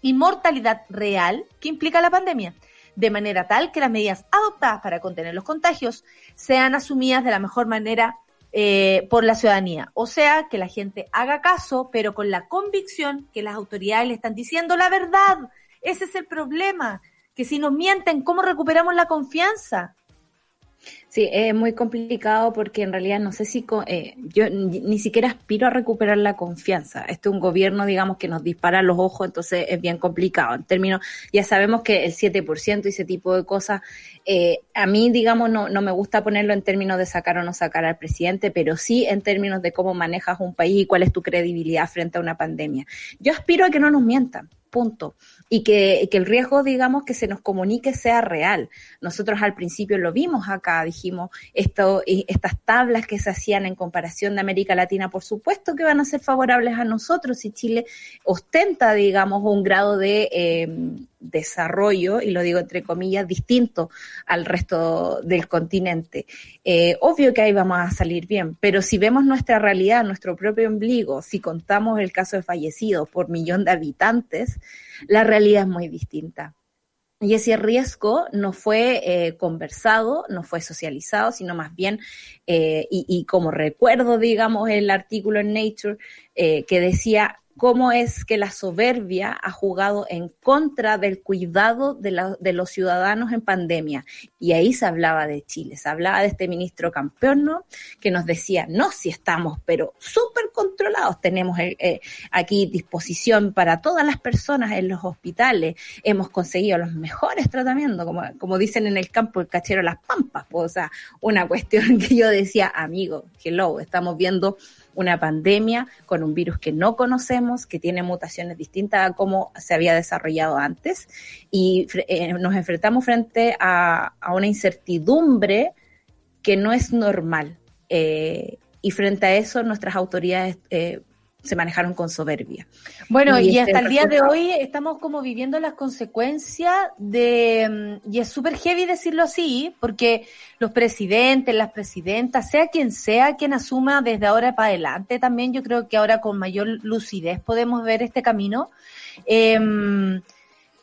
y mortalidad real que implica la pandemia, de manera tal que las medidas adoptadas para contener los contagios sean asumidas de la mejor manera eh, por la ciudadanía. O sea, que la gente haga caso, pero con la convicción que las autoridades le están diciendo la verdad. Ese es el problema, que si nos mienten, ¿cómo recuperamos la confianza? Sí, es muy complicado porque en realidad no sé si eh, yo ni siquiera aspiro a recuperar la confianza. Este es un gobierno, digamos, que nos dispara los ojos, entonces es bien complicado. En términos, ya sabemos que el 7% y ese tipo de cosas, eh, a mí, digamos, no, no me gusta ponerlo en términos de sacar o no sacar al presidente, pero sí en términos de cómo manejas un país y cuál es tu credibilidad frente a una pandemia. Yo aspiro a que no nos mientan. Punto. Y que, que el riesgo, digamos, que se nos comunique sea real.Nosotros al principio lo vimos acá, dijimos, esto, estas tablas que se hacían en comparación de América Latina, por supuesto que van a ser favorables a nosotros si Chile ostenta, digamos, un grado de eh, desarrollo, y lo digo entre comillas, distinto al resto del continente. Eh, obvio que ahí vamos a salir bien, pero si vemos nuestra realidad, nuestro propio ombligo, si contamos el caso de fallecidos por millón de habitantes, la realidad es muy distinta. Y ese riesgo no fue eh, conversado, no fue socializado, sino más bien, eh, y, como recuerdo, digamos, el artículo en Nature que decía cómo es que la soberbia ha jugado en contra del cuidado de, la, de, los ciudadanos en pandemia. Y ahí se hablaba de Chile, se hablaba de este ministro campeón, ¿no? Que nos decía, no, si estamos, pero súper controlados, tenemos eh, aquí disposición para todas las personas en los hospitales, hemos conseguido los mejores tratamientos, como, como dicen en el campo, el cachero las pampas, pues, o sea, una cuestión que yo decía, amigo, hello, estamos viendo una pandemia con un virus que no conocemos, que tiene mutaciones distintas a cómo se había desarrollado antes, y eh, nos enfrentamos frente a, una incertidumbre que no es normal. Eh, y frente a eso, nuestras autoridades eh, se manejaron con soberbia. Bueno, y, y hasta el día de hoy estamos como viviendo las consecuencias de, y es súper heavy decirlo así, porque los presidentes, las presidentas, sea quien sea quien asuma desde ahora para adelante, también yo creo que ahora con mayor lucidez podemos ver este camino. Eh,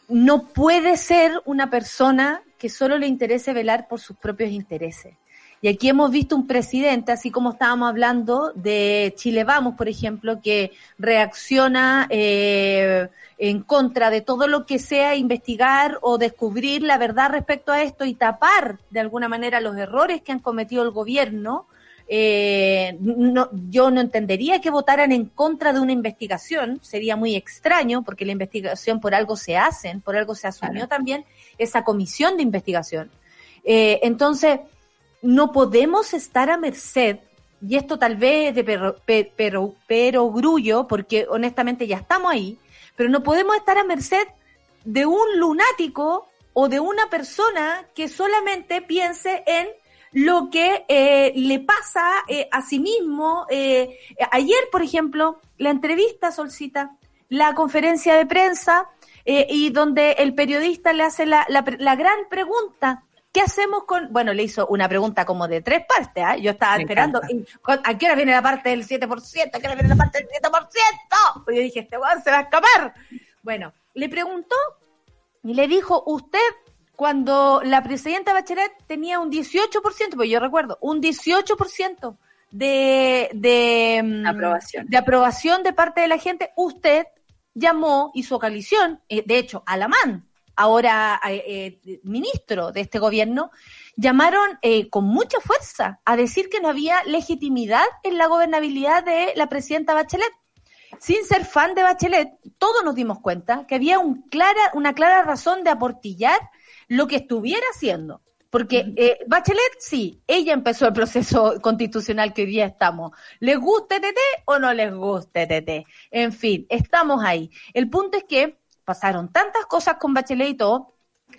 no puede ser una persona que solo le interese velar por sus propios intereses. Y aquí hemos visto un presidente, así como estábamos hablando de Chile Vamos, por ejemplo, que reacciona eh, en contra de todo lo que sea investigar o descubrir la verdad respecto a esto y tapar de alguna manera los errores que han cometido el gobierno. Eh, no, yo no entendería que votaran en contra de una investigación, sería muy extraño, porque la investigación por algo se hacen, por algo se asumió también esa comisión de investigación. Eh, entonces, no podemos estar a merced, y esto tal vez de pero, pero, pero grullo, porque honestamente ya estamos ahí, pero no podemos estar a merced de un lunático o de una persona que solamente piense en lo que eh, le pasa eh, a sí mismo. Eh, ayer, por ejemplo, la entrevista Solcita, la conferencia de prensa, eh, y donde el periodista le hace la, la, la gran pregunta, ¿Qué hacemos con.? Bueno, le hizo una pregunta como de tres partes, ¿ah? Yo estaba Me esperando. y, ¿A qué hora viene la parte del 7%? ¿A qué hora viene la parte del 7%? Pues yo dije, este weón se va a escapar. Bueno, le preguntó y le dijo, usted, cuando la presidenta Bachelet tenía un 18%, pues yo recuerdo, un 18% de, de, mm, Aprobación. de aprobación de parte de la gente, usted llamó y su coalición, eh, de hecho, Alamán, ahora eh, eh, ministro de este gobierno, llamaron eh, con mucha fuerza a decir que no había legitimidad en la gobernabilidad de la presidenta Bachelet. Sin ser fan de Bachelet, todos nos dimos cuenta que había un clara, una clara razón de aportillar lo que estuviera haciendo. Porque eh, Bachelet, sí, ella empezó el proceso constitucional que hoy día estamos. ¿Les guste TT o no les guste TT? En fin, estamos ahí. El punto es que pasaron tantas cosas con Bachelet y todo,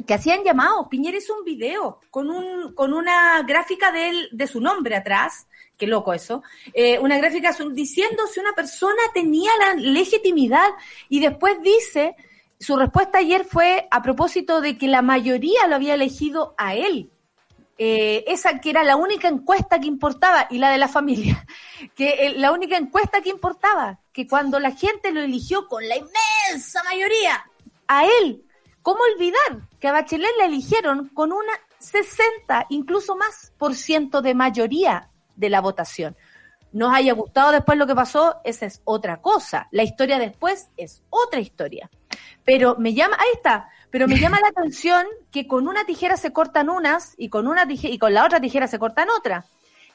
que hacían llamados. Piñera hizo un video con, un, con una gráfica de, él, de su nombre atrás, qué loco eso, eh, una gráfica diciendo si una persona tenía la legitimidad y después dice, su respuesta ayer fue a propósito de que la mayoría lo había elegido a él. Eh, esa que era la única encuesta que importaba y la de la familia, que eh, la única encuesta que importaba, que cuando la gente lo eligió con la inmensa mayoría a él, ¿cómo olvidar que a Bachelet la eligieron con una 60, incluso más por ciento de mayoría de la votación? Nos haya gustado después lo que pasó, esa es otra cosa. La historia después es otra historia. Pero me llama, ahí está, pero me llama la atención que con una tijera se cortan unas y con una tijera, y con la otra tijera se cortan otras.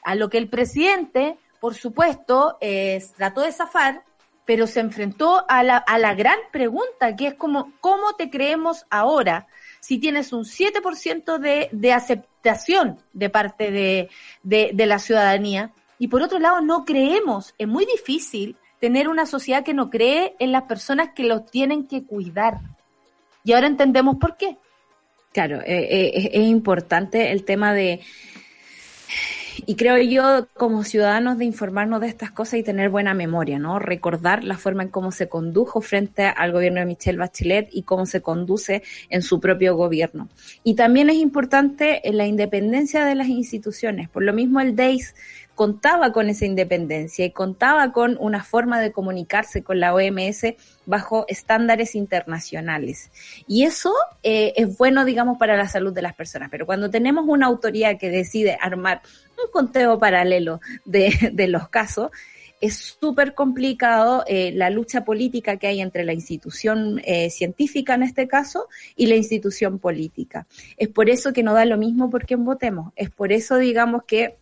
A lo que el presidente, por supuesto, eh, trató de zafar, pero se enfrentó a la, a la gran pregunta, que es como, ¿cómo te creemos ahora? Si tienes un 7% de, de aceptación de parte de, de, de la ciudadanía, y por otro lado no creemos, es muy difícil tener una sociedad que no cree en las personas que los tienen que cuidar. Y ahora entendemos por qué. Claro, eh, eh, es, importante el tema de, y creo yo como ciudadanos de informarnos de estas cosas y tener buena memoria, ¿no? Recordar la forma en cómo se condujo frente al gobierno de Michelle Bachelet y cómo se conduce en su propio gobierno. Y también es importante la independencia de las instituciones. Por lo mismo el DEIS contaba con esa independencia y contaba con una forma de comunicarse con la OMS bajo estándares internacionales. Y eso eh, es bueno, digamos, para la salud de las personas. Pero cuando tenemos una autoridad que decide armar un conteo paralelo de, los casos, es súper complicado eh, la lucha política que hay entre la institución eh, científica en este caso y la institución política. Es por eso que no da lo mismo por quién votemos. Es por eso, digamos, que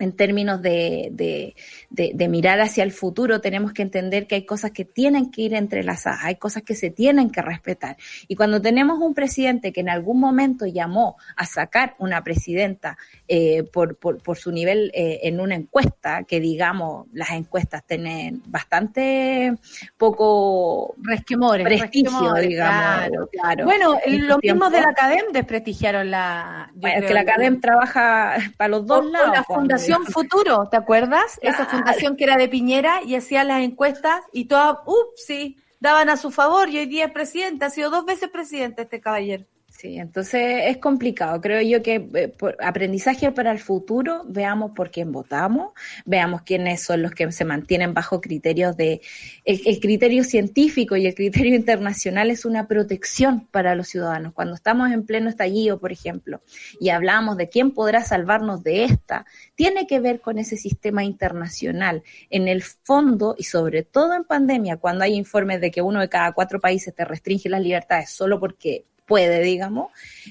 en términos de, de, de, de, mirar hacia el futuro, tenemos que entender que hay cosas que tienen que ir entrelazadas, hay cosas que se tienen que respetar. Y cuando tenemos un presidente que en algún momento llamó a sacar una presidenta eh, por, por, por, su nivel eh, en una encuesta, que digamos, las encuestas tienen bastante poco resquemores, prestigio, resquemores, digamos. Claro, claro. Bueno, los mismos de la CADEM desprestigiaron la... Bueno, es que la CADEM trabaja para los dos o, lados. La Fundación Futuro, ¿te acuerdas? Esa fundación que era de Piñera y hacía las encuestas y todas, ups, sí, daban a su favor y hoy día es presidente, ha sido dos veces presidente este caballero. Sí, entonces es complicado. Creo yo que eh, por aprendizaje para el futuro, veamos por quién votamos, veamos quiénes son los que se mantienen bajo criterios de... El, el, criterio científico y el criterio internacional es una protección para los ciudadanos. Cuando estamos en pleno estallido, por ejemplo, y hablamos de quién podrá salvarnos de esta, tiene que ver con ese sistema internacional. En el fondo, y sobre todo en pandemia, cuando hay informes de que uno de cada cuatro países te restringe las libertades solo porque puede, digamos,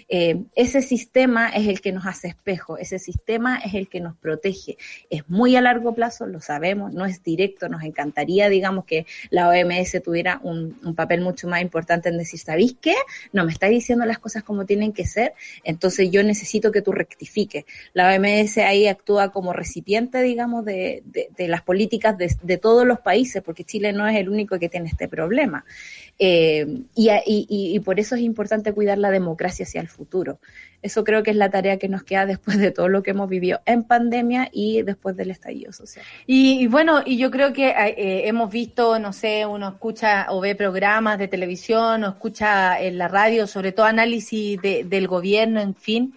eh, ese sistema es el que nos hace espejo, ese sistema es el que nos protege. Es muy a largo plazo, lo sabemos, no es directo, nos encantaría, digamos, que la OMS tuviera un, papel mucho más importante en decir, ¿sabéis qué? No me estáis diciendo las cosas como tienen que ser, entonces yo necesito que tú rectifiques. La OMS ahí actúa como recipiente, digamos, de, de, las políticas de, todos los países, porque Chile no es el único que tiene este problema. Eh, y, y, por eso es importante cuidar la democracia hacia el futuro. Eso creo que es la tarea que nos queda después de todo lo que hemos vivido en pandemia y después del estallido social. Y, y bueno, y yo creo que eh, hemos visto, no sé, uno escucha o ve programas de televisión o escucha en la radio, sobre todo análisis de, del gobierno, en fin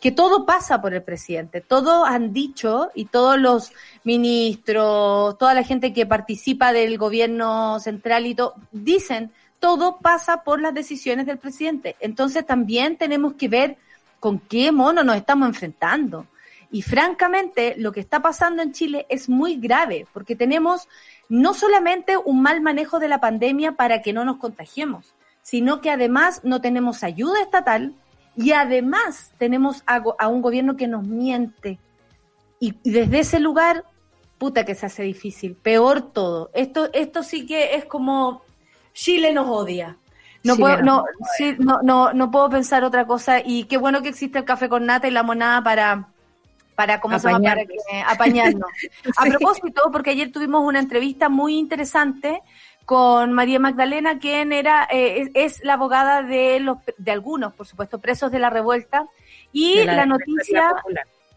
que todo pasa por el presidente. Todos han dicho y todos los ministros, toda la gente que participa del gobierno central y todo, dicen, todo pasa por las decisiones del presidente. Entonces también tenemos que ver con qué mono nos estamos enfrentando. Y francamente, lo que está pasando en Chile es muy grave, porque tenemos no solamente un mal manejo de la pandemia para que no nos contagiemos, sino que además no tenemos ayuda estatal, y además tenemos a, un gobierno que nos miente. Y, y, desde ese lugar, puta que se hace difícil. Peor todo. Esto, esto sí que es como Chile nos odia. No Chile puedo, no, sí, no, no, no puedo pensar otra cosa. Y qué bueno que existe el café con nata y la monada para, para cómo se llama para que, apañarnos. sí. A propósito, porque ayer tuvimos una entrevista muy interesante con María Magdalena, quien era eh, es, la abogada de los de algunos, por supuesto, presos de la revuelta y la, la, noticia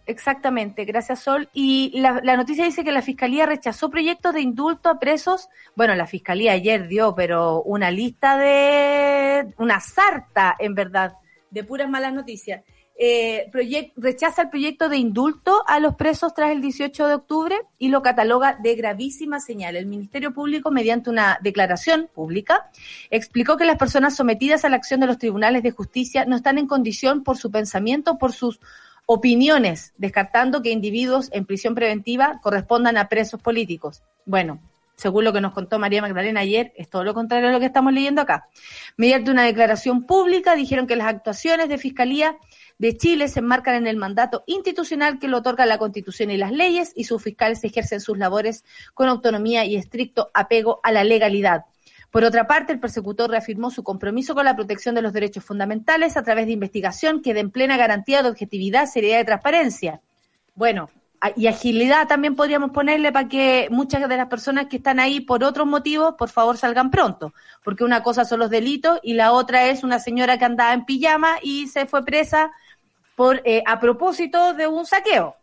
exactamente, gracias Sol y la, noticia dice que la fiscalía rechazó proyectos de indulto a presos. Bueno, la fiscalía ayer dio, pero una lista de una sarta, en verdad, de puras malas noticias eh, rechaza el proyecto de indulto a los presos tras el 18 de octubre y lo cataloga de gravísima señal. El Ministerio Público, mediante una declaración pública, explicó que las personas sometidas a la acción de los tribunales de justicia no están en condición por su pensamiento, por sus opiniones, descartando que individuos en prisión preventiva correspondan a presos políticos. Bueno, según lo que nos contó María Magdalena ayer, es todo lo contrario a lo que estamos leyendo acá. Mediante una declaración pública dijeron que las actuaciones de Fiscalía de Chile se enmarcan en el mandato institucional que lo otorga la Constitución y las leyes y sus fiscales ejercen sus labores con autonomía y estricto apego a la legalidad. Por otra parte, el persecutor reafirmó su compromiso con la protección de los derechos fundamentales a través de investigación que den plena garantía de objetividad, seriedad y transparencia. Bueno, y agilidad también podríamos ponerle para que muchas de las personas que están ahí por otros motivos, por favor, salgan pronto. Porque una cosa son los delitos y la otra es una señora que andaba en pijama y se fue presa por eh, a propósito de un saqueo.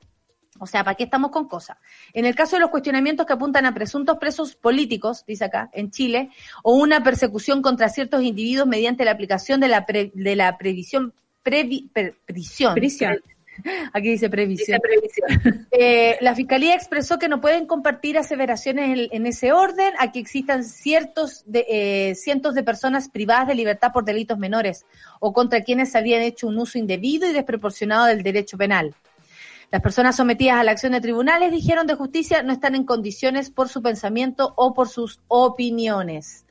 O sea, ¿para qué estamos con cosas? En el caso de los cuestionamientos que apuntan a presuntos presos políticos, dice acá, en Chile, o una persecución contra ciertos individuos mediante la aplicación de la, pre, de la previsión, previ, pre, prisión, prisión. Aquí dice previsión. Dice previsión. Eh, la Fiscalía expresó que no pueden compartir aseveraciones en, en ese orden a que existan ciertos de, eh, cientos de personas privadas de libertad por delitos menores o contra quienes habían hecho un uso indebido y desproporcionado del derecho penal. Las personas sometidas a la acción de tribunales, dijeron de justicia, no están en condiciones por su pensamiento o por sus opiniones.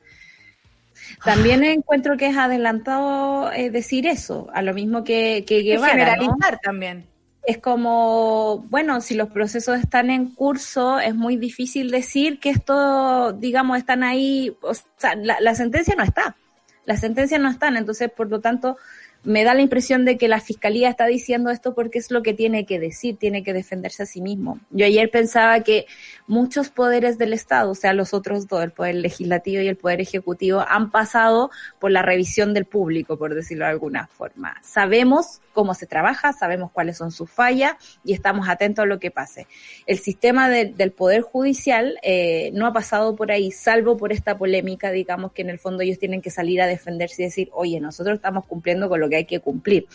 También encuentro que es adelantado eh, decir eso, a lo mismo que, que Guevara. Generalizar ¿no? también. Es como, bueno, si los procesos están en curso, es muy difícil decir que esto, digamos, están ahí, o sea, la, la sentencia no está, las sentencias no están, entonces, por lo tanto, me da la impresión de que la fiscalía está diciendo esto porque es lo que tiene que decir, tiene que defenderse a sí mismo. Yo ayer pensaba que muchos poderes del Estado, o sea, los otros dos, el poder legislativo y el poder ejecutivo, han pasado por la revisión del público, por decirlo de alguna forma. Sabemos cómo se trabaja, sabemos cuáles son sus fallas y estamos atentos a lo que pase. El sistema de, del Poder Judicial eh, no ha pasado por ahí, salvo por esta polémica, digamos que en el fondo ellos tienen que salir a defenderse y decir, oye, nosotros estamos cumpliendo con lo que hay que cumplir.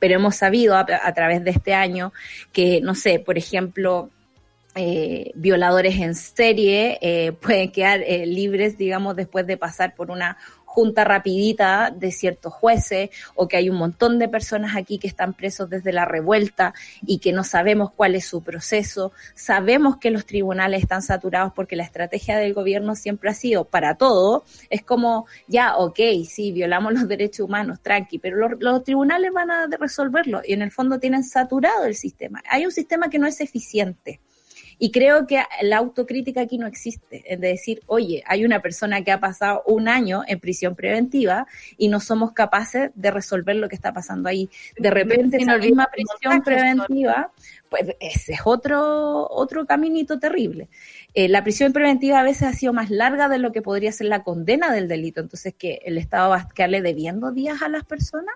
Pero hemos sabido a través de este año que, no sé, por ejemplo, eh, violadores en serie eh, pueden quedar eh, libres, digamos, después de pasar por una junta rapidita de ciertos jueces o que hay un montón de personas aquí que están presos desde la revuelta y que no sabemos cuál es su proceso. Sabemos que los tribunales están saturados porque la estrategia del gobierno siempre ha sido para todo. Es como, ya, ok, sí, violamos los derechos humanos, tranqui, pero los, los tribunales van a resolverlo y en el fondo tienen saturado el sistema. Hay un sistema que no es eficiente. Y creo que la autocrítica aquí no existe, es decir, oye, hay una persona que ha pasado un año en prisión preventiva y no somos capaces de resolver lo que está pasando ahí. De repente, esa misma prisión preventiva, pues ese es otro, otro caminito terrible. Eh, la prisión preventiva a veces ha sido más larga de lo que podría ser la condena del delito. Entonces, que el Estado va a quedarle debiendo días a las personas.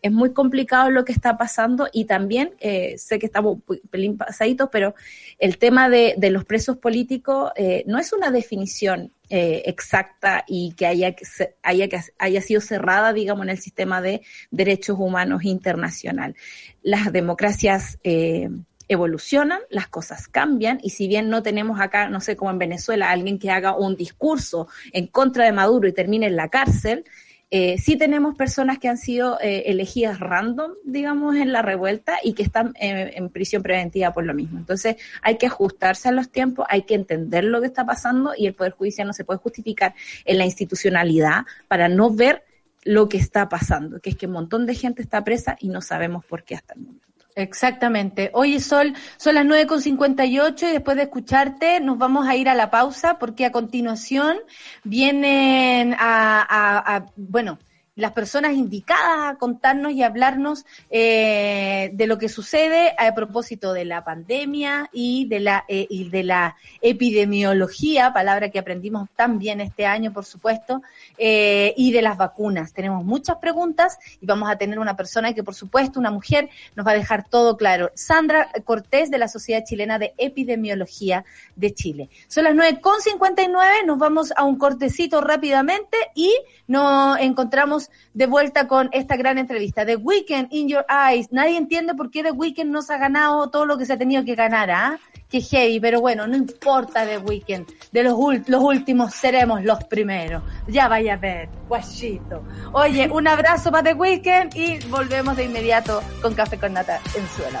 Es muy complicado lo que está pasando y también eh, sé que estamos pelín pasaditos, pero el tema de, los presos políticos eh, no es una definición eh, exacta y que haya, haya, haya sido cerrada, digamos, en el sistema de derechos humanos internacional. Las democracias evolucionan, las cosas cambian y si bien no tenemos acá, no sé, como en Venezuela, alguien que haga un discurso en contra de Maduro y termine en la cárcel, eh, sí tenemos personas que han sido eh, elegidas random, digamos, en la revuelta y que están eh, en prisión preventiva por lo mismo. Entonces hay que ajustarse a los tiempos, hay que entender lo que está pasando y el Poder Judicial no se puede justificar en la institucionalidad para no ver lo que está pasando, que es que un montón de gente está presa y no sabemos por qué hasta el momento. Exactamente. Oye, Sol, son las 9.58 y después de escucharte nos vamos a ir a la pausa porque a continuación vienen a, a, a bueno, las personas indicadas a contarnos y hablarnos eh, de lo que sucede a propósito de la pandemia y de la eh, y de la epidemiología, palabra que aprendimos tan bien este año, por supuesto, eh, y de las vacunas. Tenemos muchas preguntas y vamos a tener una persona que, por supuesto, una mujer, nos va a dejar todo claro. Sandra Cortés de la Sociedad Chilena de Epidemiología de Chile. Son las 9.59, nos vamos a un cortecito rápidamente y nos encontramos de vuelta con esta gran entrevista. The Weekend in Your Eyes. Nadie entiende por qué The Weekend no se ha ganado todo lo que se ha tenido que ganar, ¿ah? Qué heavy, pero bueno, no importa The Weekend. De los, los últimos seremos los primeros. Ya vaya a ver, guachito. Oye, un abrazo para The Weekend y volvemos de inmediato con Café con Nata en Suela.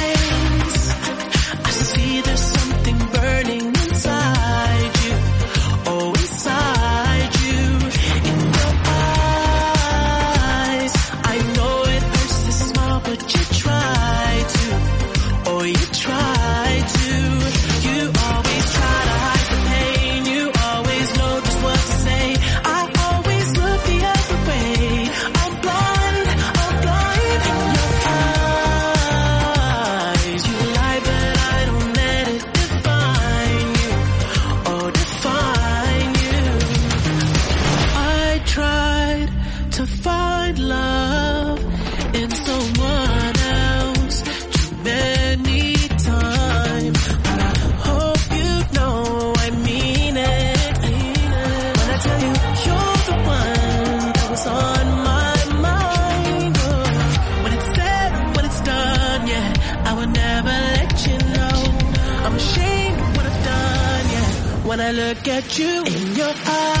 you in your eyes,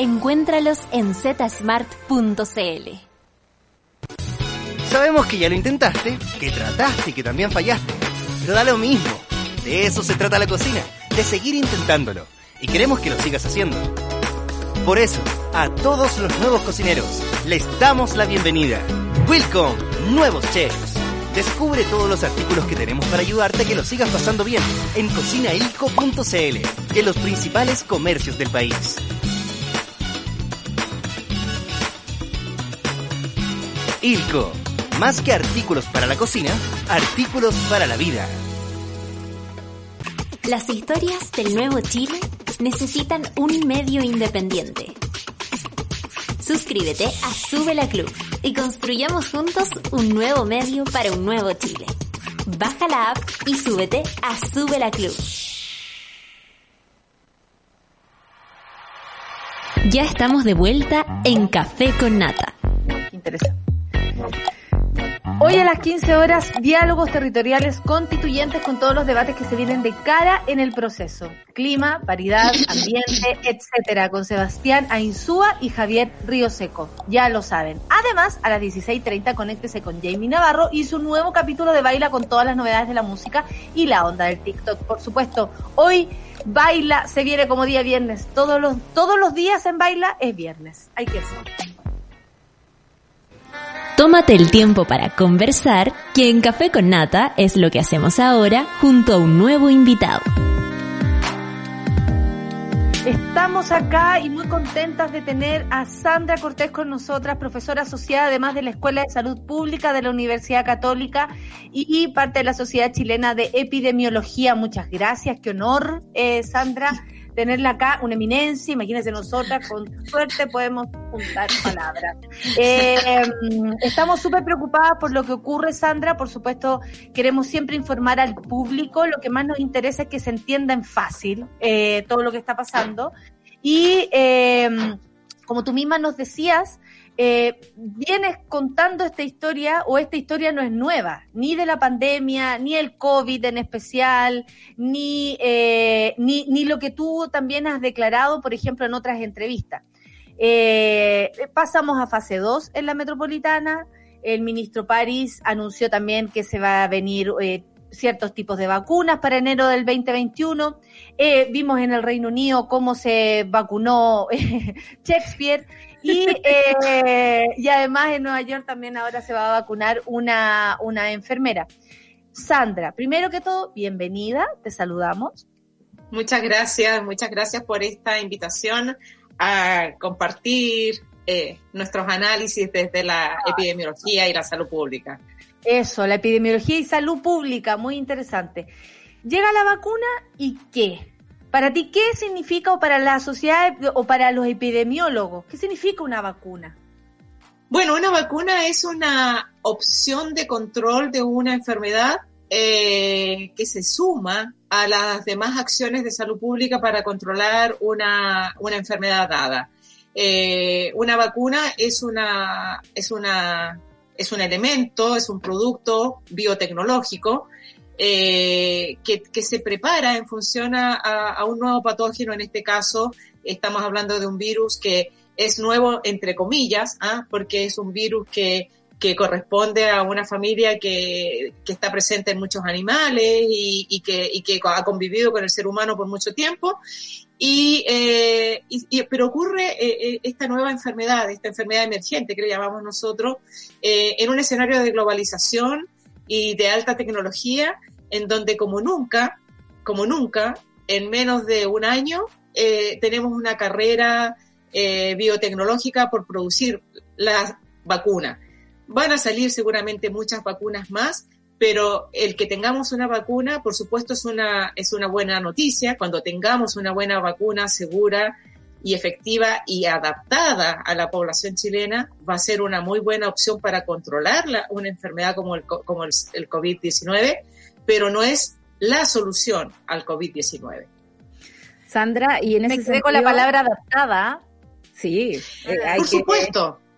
Encuéntralos en zsmart.cl. Sabemos que ya lo intentaste, que trataste y que también fallaste. Pero da lo mismo. De eso se trata la cocina, de seguir intentándolo. Y queremos que lo sigas haciendo. Por eso, a todos los nuevos cocineros, les damos la bienvenida. Welcome, nuevos chefs. Descubre todos los artículos que tenemos para ayudarte a que lo sigas pasando bien en cocinailco.cl y en los principales comercios del país. Ilco, más que artículos para la cocina, artículos para la vida. Las historias del nuevo Chile necesitan un medio independiente. Suscríbete a Sube la Club y construyamos juntos un nuevo medio para un nuevo Chile. Baja la app y súbete a Sube la Club. Ya estamos de vuelta en Café con Nata. Interesante. Hoy a las 15 horas, diálogos territoriales constituyentes con todos los debates que se vienen de cara en el proceso. Clima, paridad, ambiente, etcétera, con Sebastián Ainzúa y Javier Ríoseco. Ya lo saben. Además, a las 16.30 conéctese con Jamie Navarro y su nuevo capítulo de Baila con todas las novedades de la música y la onda del TikTok. Por supuesto, hoy Baila se viene como día viernes. Todos los, todos los días en Baila es viernes. Hay que decirlo. Tómate el tiempo para conversar, que en Café con Nata es lo que hacemos ahora junto a un nuevo invitado. Estamos acá y muy contentas de tener a Sandra Cortés con nosotras, profesora asociada además de la Escuela de Salud Pública de la Universidad Católica y parte de la Sociedad Chilena de Epidemiología. Muchas gracias, qué honor, eh, Sandra, tenerla acá, una eminencia. Imagínense nosotras, con suerte podemos juntar palabras. Eh, estamos súper preocupadas por lo que ocurre, Sandra. Por supuesto, queremos siempre informar al público. Lo que más nos interesa es que se entienda en fácil eh, todo lo que está pasando. Y eh, como tú misma nos decías, eh, vienes contando esta historia o esta historia no es nueva, ni de la pandemia, ni el COVID en especial, ni, eh, ni, ni lo que tú también has declarado, por ejemplo, en otras entrevistas. Eh, pasamos a fase 2 en la metropolitana. El ministro París anunció también que se va a venir ciertos tipos de vacunas para enero del 2021. Eh, vimos en el Reino Unido cómo se vacunó Shakespeare. Y, eh, y además en Nueva York también ahora se va a vacunar una, una enfermera. Sandra, primero que todo, bienvenida, te saludamos. Muchas gracias, muchas gracias por esta invitación a compartir eh, nuestros análisis desde la epidemiología y la salud pública. Eso, la epidemiología y salud pública, muy interesante. Llega la vacuna y qué? Para ti, ¿qué significa o para la sociedad o para los epidemiólogos? ¿Qué significa una vacuna? Bueno, una vacuna es una opción de control de una enfermedad eh, que se suma a las demás acciones de salud pública para controlar una, una enfermedad dada. Eh, una vacuna es una, es una, es un elemento, es un producto biotecnológico eh, que, que, se prepara en función a, a, un nuevo patógeno. En este caso, estamos hablando de un virus que es nuevo entre comillas, ¿ah? porque es un virus que que corresponde a una familia que, que está presente en muchos animales y, y, que, y, que, ha convivido con el ser humano por mucho tiempo. Y, eh, y pero ocurre eh, eh, esta nueva enfermedad, esta enfermedad emergente que le llamamos nosotros, eh, en un escenario de globalización y de alta tecnología, en donde como nunca, como nunca, en menos de un año, eh, tenemos una carrera eh, biotecnológica por producir la vacuna. Van a salir seguramente muchas vacunas más, pero el que tengamos una vacuna, por supuesto, es una, es una buena noticia. Cuando tengamos una buena vacuna segura y efectiva y adaptada a la población chilena, va a ser una muy buena opción para controlar la, una enfermedad como el, como el, el COVID-19, pero no es la solución al COVID-19. Sandra, y en ese Me quedé con la palabra adaptada. Sí, eh, por supuesto. Que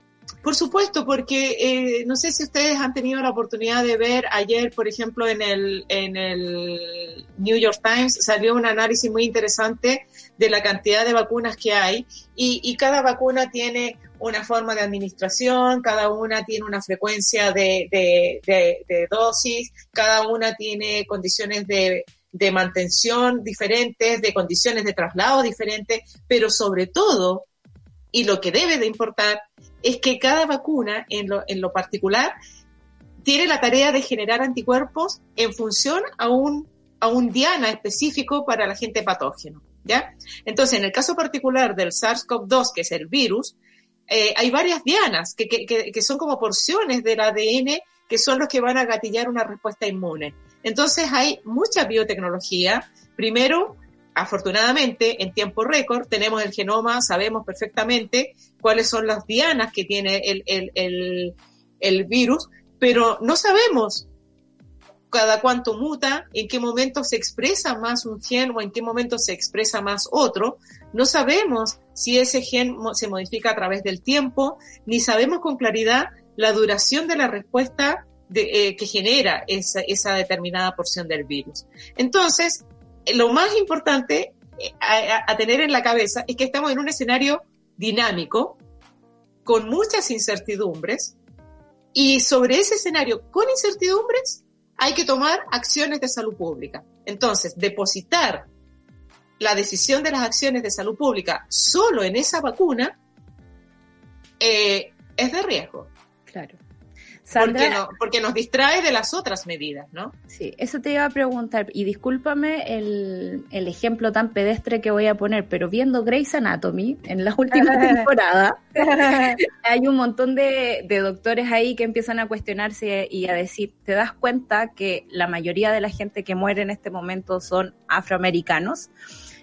por supuesto, porque eh, no sé si ustedes han tenido la oportunidad de ver ayer, por ejemplo, en el, en el New York Times salió un análisis muy interesante de la cantidad de vacunas que hay y, cada vacuna tiene una forma de administración, cada una tiene una frecuencia de, dosis, cada una tiene condiciones de, de mantención diferentes, de condiciones de traslado diferentes, pero sobre todo, y lo que debe de importar, es que cada vacuna, en lo, en lo particular, tiene la tarea de generar anticuerpos en función a un, a un diana específico para el agente patógeno. ¿Ya? Entonces, en el caso particular del SARS-CoV-2, que es el virus, eh, hay varias dianas que, son como porciones del ADN que son los que van a gatillar una respuesta inmune. Entonces, hay mucha biotecnología. Primero, afortunadamente, en tiempo récord, tenemos el genoma, sabemos perfectamente cuáles son las dianas que tiene el virus, pero no sabemos cada cuánto muta, en qué momento se expresa más un gen o en qué momento se expresa más otro. No sabemos si ese gen se modifica a través del tiempo, ni sabemos con claridad la duración de la respuesta eh, que genera esa, determinada porción del virus. Entonces, lo más importante eh, a, tener en la cabeza es que estamos en un escenario dinámico, con muchas incertidumbres, y sobre ese escenario con incertidumbres hay que tomar acciones de salud pública. Entonces, depositar la decisión de las acciones de salud pública solo en esa vacuna eh, es de riesgo. Claro. Sandra, porque, no, porque, nos distrae de las otras medidas, ¿no? Sí, eso te iba a preguntar, y discúlpame el, el ejemplo tan pedestre que voy a poner, pero viendo Grey's Anatomy en las últimas temporadas, hay un montón de, de, doctores ahí que empiezan a cuestionarse y a decir, ¿te das cuenta que la mayoría de la gente que muere en este momento son afroamericanos?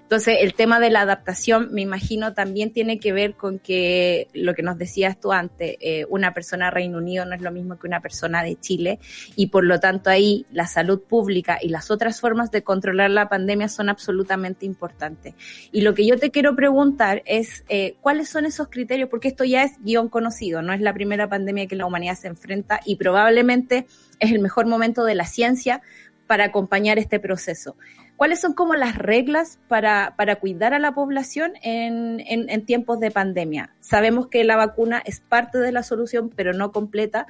Entonces, el tema de la adaptación, me imagino, también tiene que ver con que lo que nos decías tú antes, eh, una persona de Reino Unido no es lo mismo que una persona de Chile y por lo tanto ahí la salud pública y las otras formas de controlar la pandemia son absolutamente importantes. Y lo que yo te quiero preguntar es eh, cuáles son esos criterios, porque esto ya es guion conocido, no es la primera pandemia que la humanidad se enfrenta y probablemente es el mejor momento de la ciencia para acompañar este proceso. ¿Cuáles son como las reglas para, para cuidar a la población en, en, tiempos de pandemia? Sabemos que la vacuna es parte de la solución, pero no completa.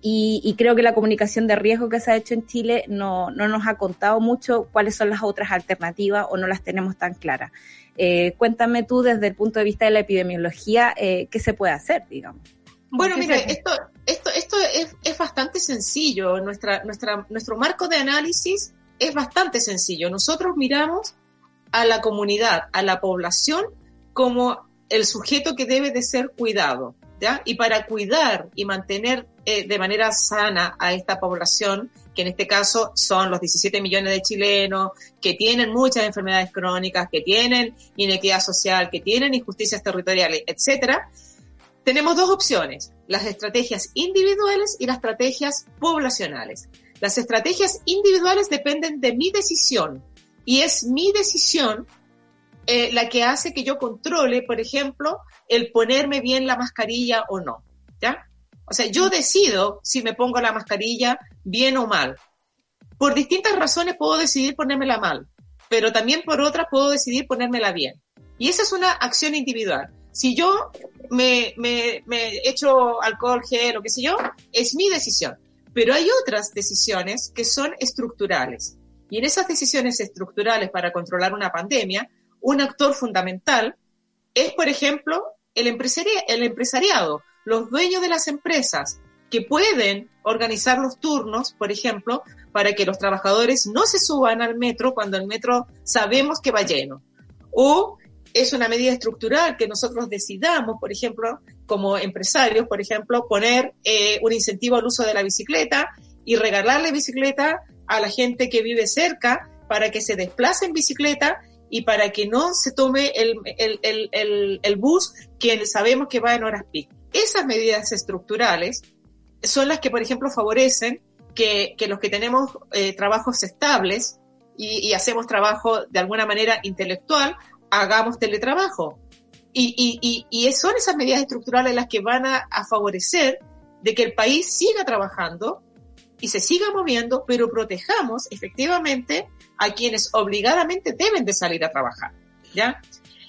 Y, creo que la comunicación de riesgo que se ha hecho en Chile no, no, nos ha contado mucho cuáles son las otras alternativas o no las tenemos tan claras. Eh, cuéntame tú desde el punto de vista de la epidemiología, eh, ¿qué se puede hacer, digamos? Bueno, mira, esto, esto, esto es, es, bastante sencillo. Nuestra, nuestra, nuestro marco de análisis es bastante sencillo. Nosotros miramos a la comunidad, a la población, como el sujeto que debe de ser cuidado. ¿ya? Y para cuidar y mantener eh, de manera sana a esta población, que en este caso son los 17 millones de chilenos, que tienen muchas enfermedades crónicas, que tienen inequidad social, que tienen injusticias territoriales, etcétera, tenemos dos opciones, las estrategias individuales y las estrategias poblacionales. Las estrategias individuales dependen de mi decisión y es mi decisión eh, la que hace que yo controle, por ejemplo, el ponerme bien la mascarilla o no. ¿Ya? O sea, yo decido si me pongo la mascarilla bien o mal. Por distintas razones puedo decidir ponérmela mal, pero también por otras puedo decidir ponérmela bien. Y esa es una acción individual. Si yo me, me, me echo alcohol, gel o qué sé yo, es mi decisión. Pero hay otras decisiones que son estructurales. Y en esas decisiones estructurales para controlar una pandemia, un actor fundamental es, por ejemplo, el, el empresariado, los dueños de las empresas, que pueden organizar los turnos, por ejemplo, para que los trabajadores no se suban al metro cuando el metro sabemos que va lleno. O es una medida estructural que nosotros decidamos, por ejemplo, como empresarios, por ejemplo, poner eh, un incentivo al uso de la bicicleta y regalarle bicicleta a la gente que vive cerca para que se desplace en bicicleta y para que no se tome el, el, bus que sabemos que va en horas peak. Esas medidas estructurales son las que, por ejemplo, favorecen que, los que tenemos eh, trabajos estables y, hacemos trabajo de alguna manera intelectual, hagamos teletrabajo. Y, son esas medidas estructurales las que van a, favorecer de que el país siga trabajando y se siga moviendo, pero protejamos efectivamente a quienes obligadamente deben de salir a trabajar, ¿ya?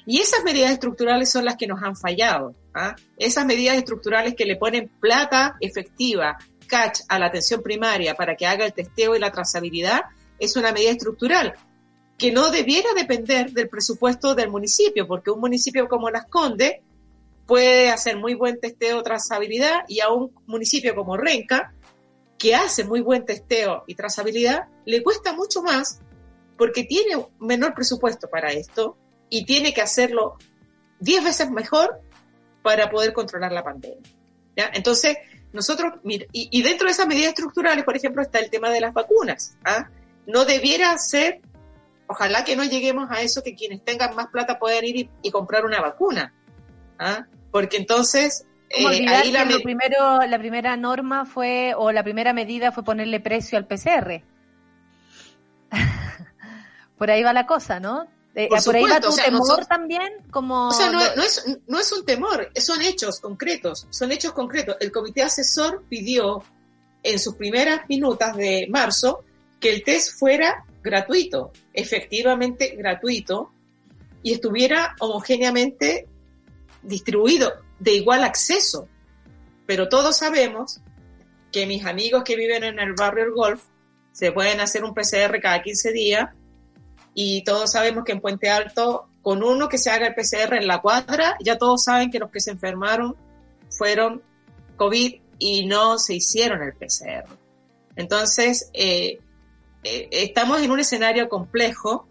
Y esas medidas estructurales son las que nos han fallado, ¿ah? Esas medidas estructurales que le ponen plata efectiva, catch a la atención primaria para que haga el testeo y la trazabilidad, es una medida estructural que no debiera depender del presupuesto del municipio, porque un municipio como Las Condes puede hacer muy buen testeo trazabilidad y a un municipio como Renca, que hace muy buen testeo y trazabilidad, le cuesta mucho más porque tiene menor presupuesto para esto y tiene que hacerlo 10 veces mejor para poder controlar la pandemia. Entonces, nosotros, y, y, dentro de esas medidas estructurales, por ejemplo, está el tema de las vacunas. ¿ah? No debiera ser ojalá que no lleguemos a eso que quienes tengan más plata puedan ir y, comprar una vacuna. ¿ah? Porque entonces... Eh, ahí la, primero, la primera norma fue, o la primera medida fue ponerle precio al PCR. por ahí va la cosa, ¿no? Eh, por, ahí va tu temor también, como... O sea, no, es, no es un temor, son hechos concretos, son hechos concretos. El comité asesor pidió en sus primeras minutas de marzo que el test fuera gratuito, efectivamente gratuito, y estuviera homogéneamente distribuido, de igual acceso. Pero todos sabemos que mis amigos que viven en el barrio El Golf se pueden hacer un PCR cada 15 días y todos sabemos que en Puente Alto, con uno que se haga el PCR en la cuadra, ya todos saben que los que se enfermaron fueron COVID y no se hicieron el PCR. Entonces, eh, eh, estamos en un escenario complejo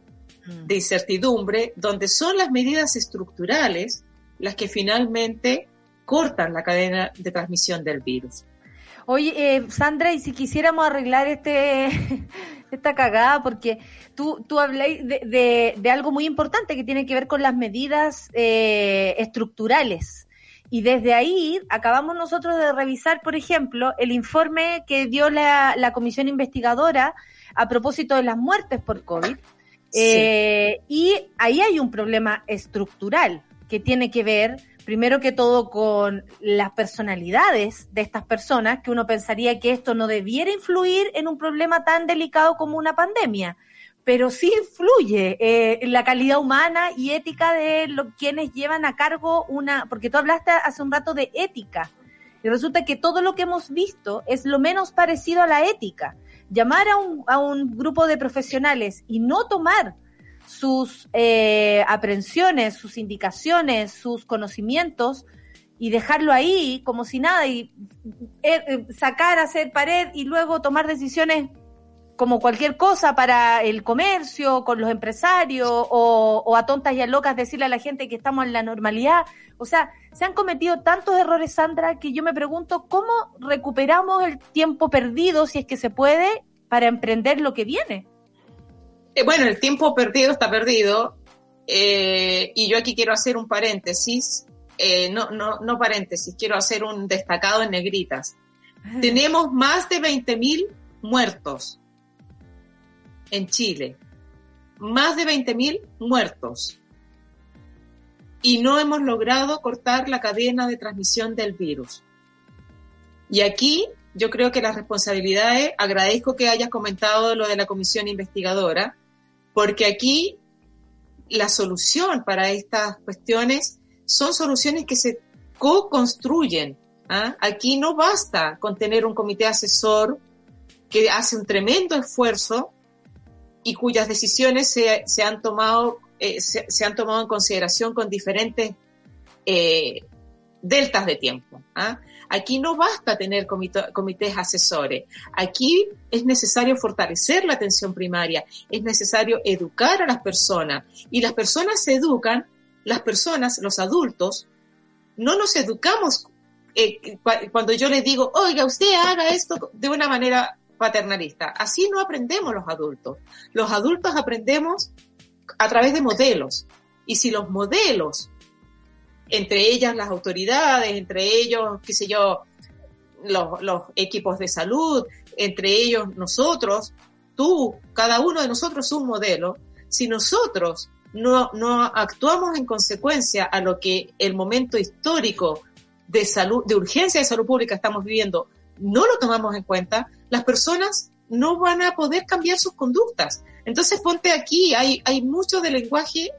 mm. de incertidumbre donde son las medidas estructurales las que finalmente cortan la cadena de transmisión del virus. Oye, eh, Sandra, y si quisiéramos arreglar este esta cagada, porque tú, tú habláis de, de, algo muy importante que tiene que ver con las medidas eh, estructurales. Y desde ahí acabamos nosotros de revisar, por ejemplo, el informe que dio la, la comisión investigadora a propósito de las muertes por COVID. Eh, y ahí hay un problema estructural que tiene que ver primero que todo con las personalidades de estas personas, que uno pensaría que esto no debiera influir en un problema tan delicado como una pandemia, pero sí influye eh, en la calidad humana y ética de lo, quienes llevan a cargo una, porque tú hablaste hace un rato de ética, y resulta que todo lo que hemos visto es lo menos parecido a la ética. Llamar a un, a un grupo de profesionales y no tomar sus eh, aprensiones, sus indicaciones, sus conocimientos y dejarlo ahí como si nada y eh, eh, sacar, hacer pared y luego tomar decisiones como cualquier cosa para el comercio, con los empresarios o, o, a tontas y a locas decirle a la gente que estamos en la normalidad. O sea, se han cometido tantos errores, Sandra, que yo me pregunto cómo recuperamos el tiempo perdido, si es que se puede, para emprender lo que viene. Eh, bueno, el tiempo perdido está perdido. Eh, y yo aquí quiero hacer un paréntesis, eh, no, no, no paréntesis, quiero hacer un destacado en negritas. Ah. Tenemos más de 20.000 muertos en Chile. Más de 20.000 muertos. Y no hemos logrado cortar la cadena de transmisión del virus. Y aquí yo creo que las responsabilidades, agradezco que hayas comentado lo de la comisión investigadora, porque aquí la solución para estas cuestiones son soluciones que se co-construyen. ¿ah? Aquí no basta con tener un comité asesor que hace un tremendo esfuerzo y cuyas decisiones se, se han tomado eh, se, se, han tomado en consideración con diferentes eh, deltas de tiempo. ¿ah? Aquí no basta tener comités asesores. Aquí es necesario fortalecer la atención primaria, es necesario educar a las personas. Y las personas se educan, las personas, los adultos, no nos educamos eh, cuando yo les digo, oiga, usted haga esto de una manera paternalista. Así no aprendemos los adultos. Los adultos aprendemos a través de modelos. Y si los modelos entre ellas las autoridades, entre ellos, qué sé yo, los, equipos de salud, entre ellos nosotros, tú, cada uno de nosotros es un modelo. Si nosotros no, no actuamos en consecuencia a lo que el momento histórico de salud, de urgencia de salud pública estamos viviendo, no lo tomamos en cuenta, las personas no van a poder cambiar sus conductas. Entonces ponte aquí, hay, hay mucho de lenguaje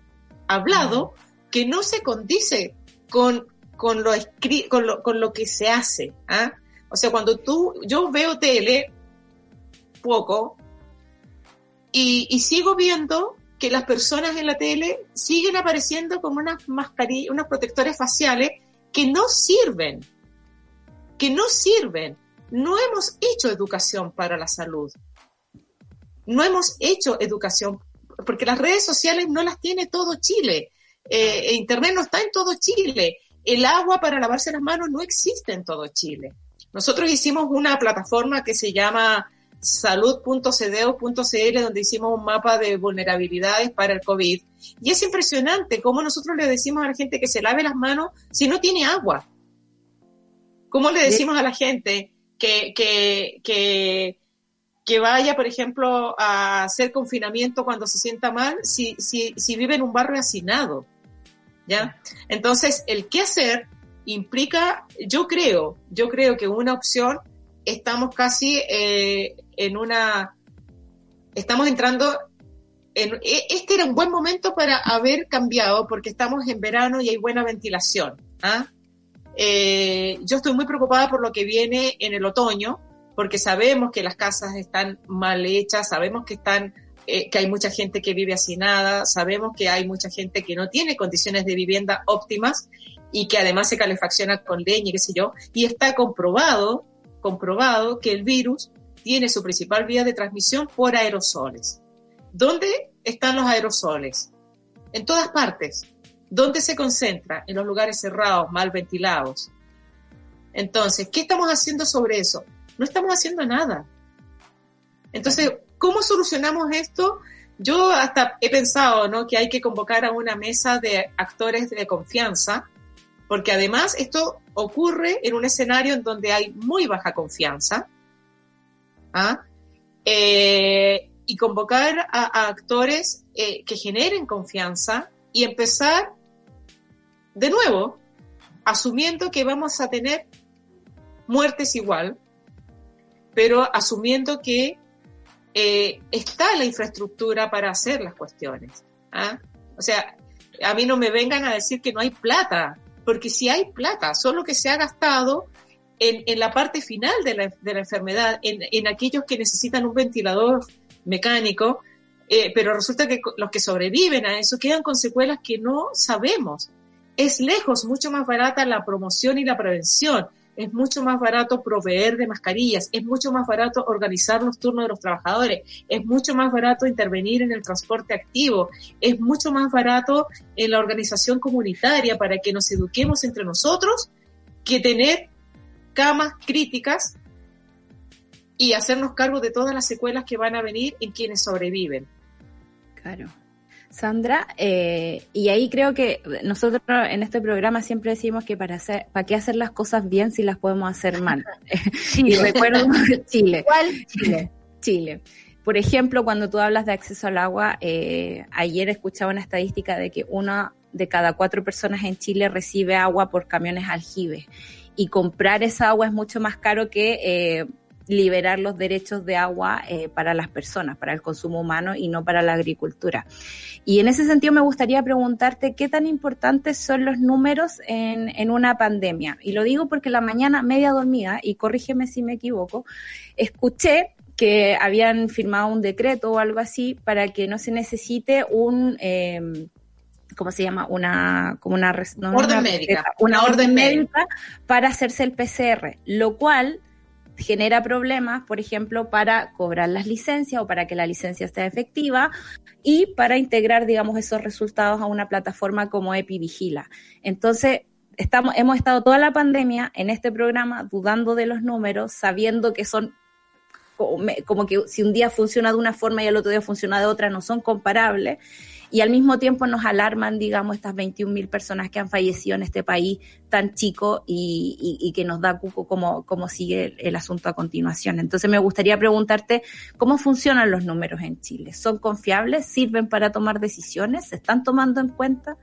hablado que no se condice con, con, lo, con, lo, con lo que se hace. ¿ah? O sea, cuando tú, yo veo tele poco y, y sigo viendo que las personas en la tele siguen apareciendo como unas mascarillas, unos protectores faciales que no sirven, que no sirven. No hemos hecho educación para la salud. No hemos hecho educación, porque las redes sociales no las tiene todo Chile. Eh, Internet no está en todo Chile. El agua para lavarse las manos no existe en todo Chile. Nosotros hicimos una plataforma que se llama salud.cdeo.cl donde hicimos un mapa de vulnerabilidades para el COVID. Y es impresionante cómo nosotros le decimos a la gente que se lave las manos si no tiene agua. ¿Cómo le decimos a la gente que, que, que, vaya, por ejemplo, a hacer confinamiento cuando se sienta mal si, si, si vive en un barrio hacinado? ¿ya? Entonces, el qué hacer implica, yo creo, yo creo que una opción, estamos casi eh, en una, estamos entrando en, e, este era un buen momento para haber cambiado porque estamos en verano y hay buena ventilación. ¿ah? Eh, yo estoy muy preocupada por lo que viene en el otoño, porque sabemos que las casas están mal hechas, sabemos que están eh, que hay mucha gente que vive hacinada, sabemos que hay mucha gente que no tiene condiciones de vivienda óptimas y que además se calefacciona con leña y qué sé yo, y está comprobado, comprobado que el virus tiene su principal vía de transmisión por aerosoles. ¿Dónde están los aerosoles? En todas partes. ¿Dónde se concentra? En los lugares cerrados, mal ventilados. Entonces, ¿qué estamos haciendo sobre eso? no estamos haciendo nada. Entonces, ¿cómo solucionamos esto? Yo hasta he pensado ¿no? que hay que convocar a una mesa de actores de confianza, porque además esto ocurre en un escenario en donde hay muy baja confianza. ¿ah? Eh, y convocar a, actores eh, que generen confianza y empezar de nuevo, asumiendo que vamos a tener muertes igual, pero asumiendo que eh, está la infraestructura para hacer las cuestiones. ¿ah? O sea, a mí no me vengan a decir que no hay plata, porque si hay plata, solo que se ha gastado en, en la parte final de la, de la enfermedad, en, en, aquellos que necesitan un ventilador mecánico, eh, pero resulta que los que sobreviven a eso quedan con secuelas que no sabemos. Es lejos mucho más barata la promoción y la prevención es mucho más barato proveer de mascarillas, es mucho más barato organizar los turnos de los trabajadores, es mucho más barato intervenir en el transporte activo, es mucho más barato en la organización comunitaria para que nos eduquemos entre nosotros que tener camas críticas y hacernos cargo de todas las secuelas que van a venir en quienes sobreviven. Claro. Sandra, eh, y ahí creo que nosotros en este programa siempre decimos que para hacer, para qué hacer las cosas bien si las podemos hacer mal. y recuerdo Chile. ¿Cuál? Chile. Chile. Por ejemplo, cuando tú hablas de acceso al agua, eh, ayer escuchaba una estadística de que una de cada cuatro personas en Chile recibe agua por camiones aljibes. Y comprar esa agua es mucho más caro que eh, liberar los derechos de agua eh, para las personas, para el consumo humano y no para la agricultura. Y en ese sentido me gustaría preguntarte qué tan importantes son los números en, en una pandemia. Y lo digo porque la mañana media dormida, y corrígeme si me equivoco, escuché que habían firmado un decreto o algo así para que no se necesite un... Eh, ¿cómo se llama? Una, como una, orden médica. Una, orden médica para hacerse el PCR, lo cual genera problemas, por ejemplo, para cobrar las licencias o para que la licencia esté efectiva y para integrar, digamos, esos resultados a una plataforma como EpiVigila. Entonces, estamos, hemos estado toda la pandemia en este programa dudando de los números, sabiendo que son como que si un día funciona de una forma y el otro día funciona de otra, no son comparables y al mismo tiempo nos alarman, digamos, estas 21 mil personas que han fallecido en este país tan chico y, que nos da cuco cómo, cómo sigue el, asunto a continuación. Entonces me gustaría preguntarte cómo funcionan los números en Chile. ¿Son confiables? ¿Sirven para tomar decisiones? ¿Se están tomando en cuenta?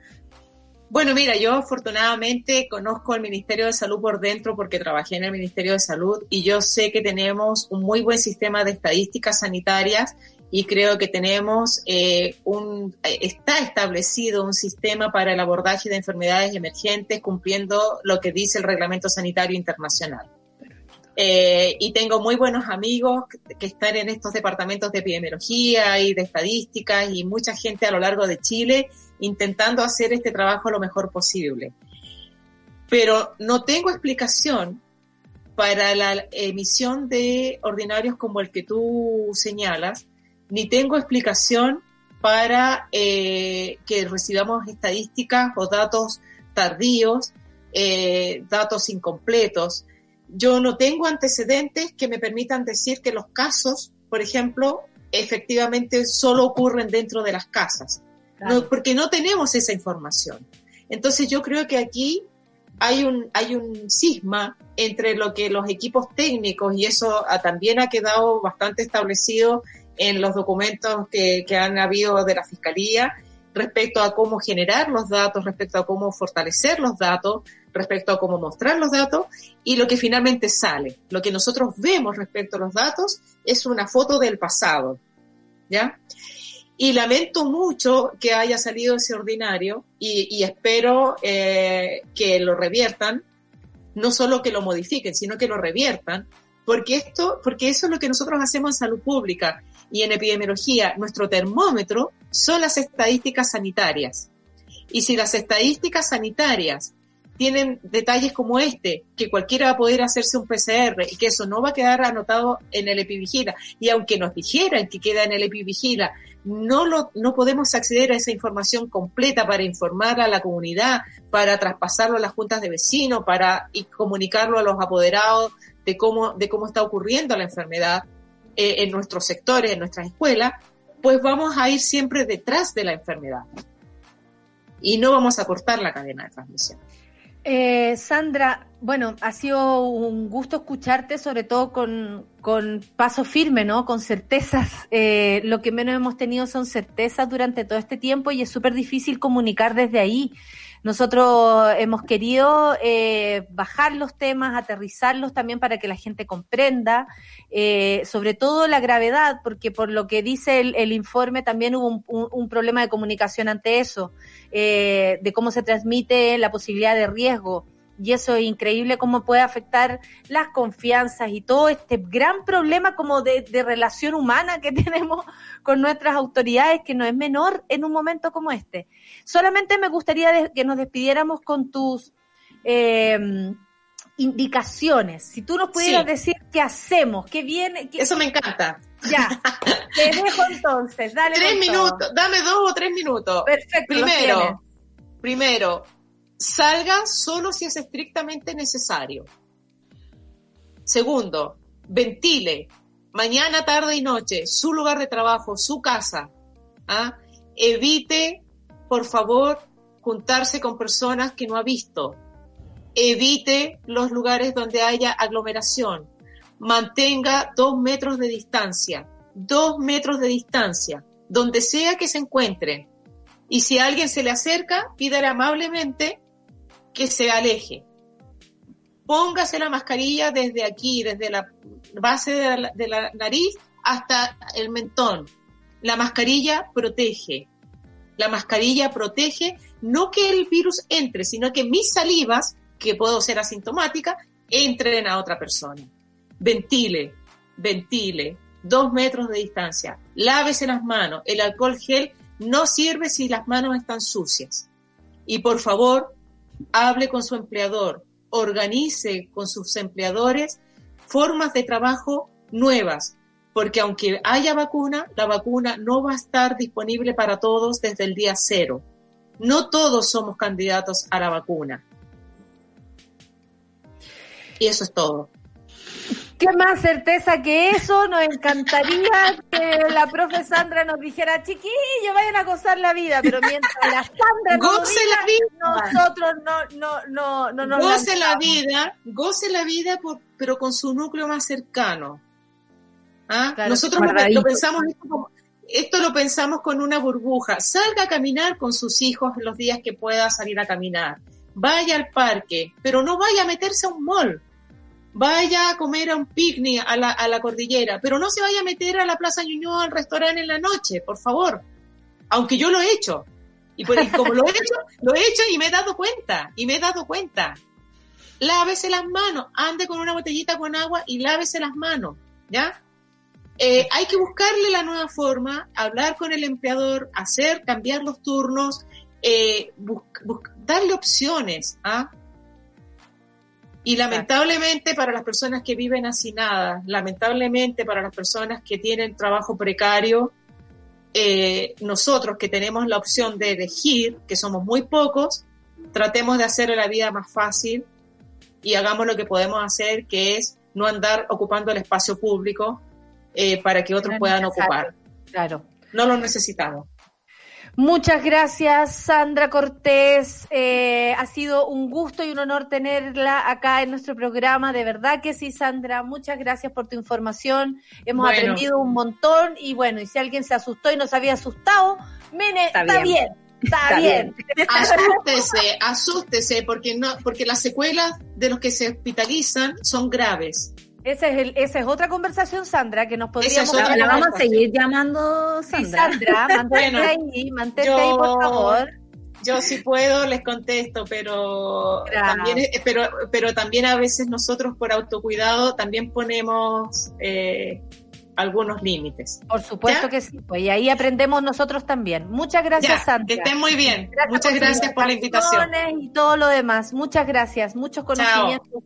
Bueno, mira, yo afortunadamente conozco el Ministerio de Salud por dentro porque trabajé en el Ministerio de Salud y yo sé que tenemos un muy buen sistema de estadísticas sanitarias y creo que tenemos eh, un, está establecido un sistema para el abordaje de enfermedades emergentes cumpliendo lo que dice el Reglamento Sanitario Internacional. Eh, y tengo muy buenos amigos que están en estos departamentos de epidemiología y de estadísticas y mucha gente a lo largo de Chile intentando hacer este trabajo lo mejor posible. Pero no tengo explicación para la emisión de ordinarios como el que tú señalas, ni tengo explicación para eh, que recibamos estadísticas o datos tardíos, eh, datos incompletos. Yo no tengo antecedentes que me permitan decir que los casos, por ejemplo, efectivamente solo ocurren dentro de las casas, no, porque no tenemos esa información. Entonces yo creo que aquí hay un, hay un cisma entre lo que los equipos técnicos, y eso también ha quedado bastante establecido en los documentos que, que han habido de la Fiscalía respecto a cómo generar los datos, respecto a cómo fortalecer los datos, respecto a cómo mostrar los datos y lo que finalmente sale. Lo que nosotros vemos respecto a los datos es una foto del pasado, ¿ya? Y lamento mucho que haya salido ese ordinario y, y espero eh, que lo reviertan, no solo que lo modifiquen, sino que lo reviertan, porque esto, porque eso es lo que nosotros hacemos en salud pública y en epidemiología, nuestro termómetro son las estadísticas sanitarias. Y si las estadísticas sanitarias tienen detalles como este, que cualquiera va a poder hacerse un PCR y que eso no va a quedar anotado en el epivigila, y aunque nos dijeran que queda en el epivigila, no, lo, no podemos acceder a esa información completa para informar a la comunidad, para traspasarlo a las juntas de vecinos, para comunicarlo a los apoderados de cómo, de cómo está ocurriendo la enfermedad eh, en nuestros sectores, en nuestras escuelas, pues vamos a ir siempre detrás de la enfermedad y no vamos a cortar la cadena de transmisión. Eh, Sandra, bueno, ha sido un gusto escucharte, sobre todo con, con paso firme, ¿no? Con certezas. Eh, lo que menos hemos tenido son certezas durante todo este tiempo y es súper difícil comunicar desde ahí. Nosotros hemos querido eh, bajar los temas, aterrizarlos también para que la gente comprenda, eh, sobre todo la gravedad, porque por lo que dice el, informe también hubo un, problema de comunicación ante eso, eh, de cómo se transmite la posibilidad de riesgo y eso es increíble cómo puede afectar las confianzas y todo este gran problema como de, relación humana que tenemos con nuestras autoridades, que no es menor en un momento como este. Solamente me gustaría que nos despidiéramos con tus em, indicaciones. Si tú nos pudieras decir qué hacemos, qué viene. Eso me encanta. Ya, te dejo entonces, dale. Tres minutos, dame dos o tres minutos. Perfecto. Primero, primero, salga solo si es estrictamente necesario. Segundo, ventile mañana, tarde y noche su lugar de trabajo, su casa. ¿ah? Evite, por favor, juntarse con personas que no ha visto. Evite los lugares donde haya aglomeración. Mantenga dos metros de distancia. Dos metros de distancia. Donde sea que se encuentren. Y si alguien se le acerca, pídale amablemente que se aleje. Póngase la mascarilla desde aquí, desde la base de la, nariz hasta el mentón. La mascarilla protege. La mascarilla protege no que el virus entre, sino que mis salivas, que puedo ser asintomática, entren a otra persona. Ventile, ventile, dos metros de distancia. Lávese las manos. El alcohol gel no sirve si las manos están sucias. Y por favor, hable con su empleador, organice con sus empleadores formas de trabajo nuevas, porque aunque haya vacuna, la vacuna no va a estar disponible para todos desde el día cero. No todos somos candidatos a la vacuna. Y eso es todo. ¿Qué más certeza que eso? Nos encantaría que la profe Sandra nos dijera, chiquillo, vayan a gozar la vida, pero mientras la Sandra goce la vida, nosotros no, no, no, no nos Goce la vida, goce la vida, pero con su núcleo más cercano. ¿Ah? nosotros lo, pensamos esto, esto lo pensamos con una burbuja. Salga a caminar con sus hijos los días que pueda salir a caminar. Vaya al parque, pero no vaya a meterse a un mall vaya a comer a un picnic a la, a la cordillera, pero no se vaya a meter a la Plaza Ñuñoa al restaurante en la noche, por favor. Aunque yo lo he hecho. Y, pues, como lo he hecho, lo he hecho y me he dado cuenta, y me he dado cuenta. Lávese las manos, ande con una botellita con agua y lávese las manos, ¿ya? Eh, hay que buscarle la nueva forma, hablar con el empleador, hacer, cambiar los turnos, eh, darle opciones, ¿ah? Y lamentablemente para las personas que viven hacinadas, lamentablemente para las personas que tienen trabajo precario, eh, nosotros que tenemos la opción de elegir, que somos muy pocos, tratemos de hacer la vida más fácil y hagamos lo que podemos hacer, que es no andar ocupando el espacio público eh, para que otros puedan ocupar. Claro. No lo necesitamos. Muchas gracias, Sandra Cortés. Eh, ha sido un gusto y un honor tenerla acá en nuestro programa. De verdad que sí, Sandra. Muchas gracias por tu información. Hemos aprendido un montón y bueno, y si alguien se asustó y no se había asustado, Mene, está, bien. Está, bien. Asústese, asústese, porque no, porque las secuelas de los que se hospitalizan son graves. Esa es, el, esa es otra conversación, Sandra, que nos podríamos... la, vamos a seguir llamando Sandra. Sandra, mantente ahí, mantente ahí, por favor. Yo si puedo les contesto, pero también, pero, pero también a veces nosotros por autocuidado también ponemos eh, algunos límites. Por supuesto que sí, pues y ahí aprendemos nosotros también. Muchas gracias, Sandra. Que estén muy bien. Muchas gracias por la invitación. Y todo lo demás. Muchas gracias, muchos conocimientos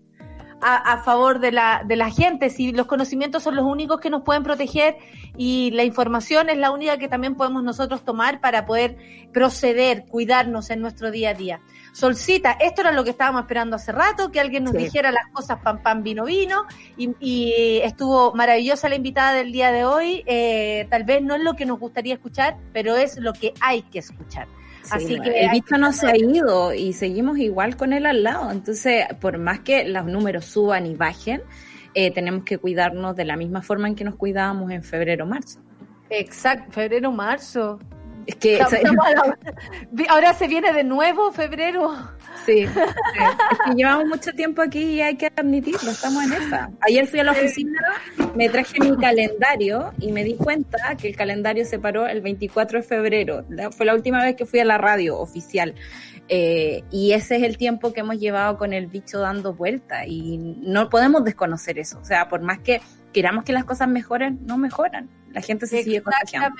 a, a, favor de la, de la gente, si los conocimientos son los únicos que nos pueden proteger y la información es la única que también podemos nosotros tomar para poder proceder, cuidarnos en nuestro día a día. Solcita, esto era lo que estábamos esperando hace rato, que alguien nos dijera las cosas pan pan vino vino y, y, estuvo maravillosa la invitada del día de hoy. Eh, tal vez no es lo que nos gustaría escuchar, pero es lo que hay que escuchar. Así que el bicho no se ha ido y seguimos igual con él al lado. Entonces, por más que los números suban y bajen, eh, tenemos que cuidarnos de la misma forma en que nos cuidábamos en febrero marzo. Exacto, febrero marzo. Es que ahora se viene de nuevo febrero. Sí, es que llevamos mucho tiempo aquí y hay que admitirlo, estamos en esa. Ayer fui a la oficina, me traje mi calendario y me di cuenta que el calendario se paró el 24 de febrero. Fue la última vez que fui a la radio oficial. Eh, y ese es el tiempo que hemos llevado con el bicho dando vuelta y no podemos desconocer eso. O sea, por más que queramos que las cosas mejoren, no mejoran. La gente se sigue contagiando.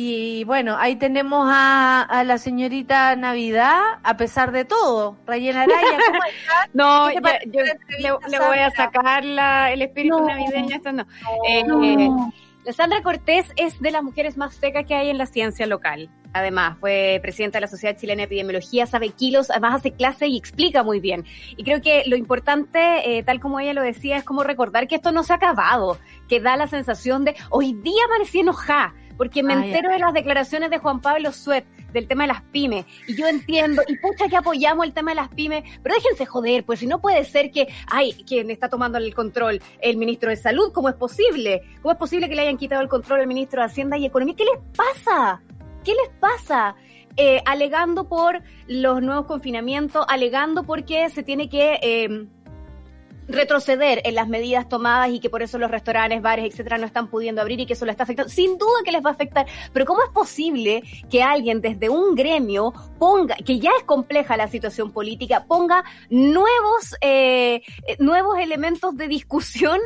Y bueno, ahí tenemos a, a, la señorita Navidad, a pesar de todo. Rayena Araya, ¿cómo estás? no, yo, le, voy a sacar la, el espíritu navideño. Esto no. Eh, la Sandra Cortés es de las mujeres más secas que hay en la ciencia local. Además, fue presidenta de la Sociedad Chilena de Epidemiología, sabe kilos, además hace clase y explica muy bien. Y creo que lo importante, eh, tal como ella lo decía, es como recordar que esto no se ha acabado, que da la sensación de hoy día parecía enojada porque me ah, entero de las declaraciones de Juan Pablo Suet del tema de las pymes, y yo entiendo, y pucha que apoyamos el tema de las pymes, pero déjense joder, pues si no puede ser que, ay, quien está tomando el control, el ministro de Salud, ¿cómo es posible? ¿Cómo es posible que le hayan quitado el control al ministro de Hacienda y Economía? ¿Qué les pasa? ¿Qué les pasa? Eh, alegando por los nuevos confinamientos, alegando porque se tiene que... Eh, retroceder en las medidas tomadas y que por eso los restaurantes, bares, etcétera, no están pudiendo abrir y que eso lo está afectando. Sin duda que les va a afectar, pero ¿cómo es posible que alguien desde un gremio ponga, que ya es compleja la situación política, ponga nuevos, eh, nuevos elementos de discusión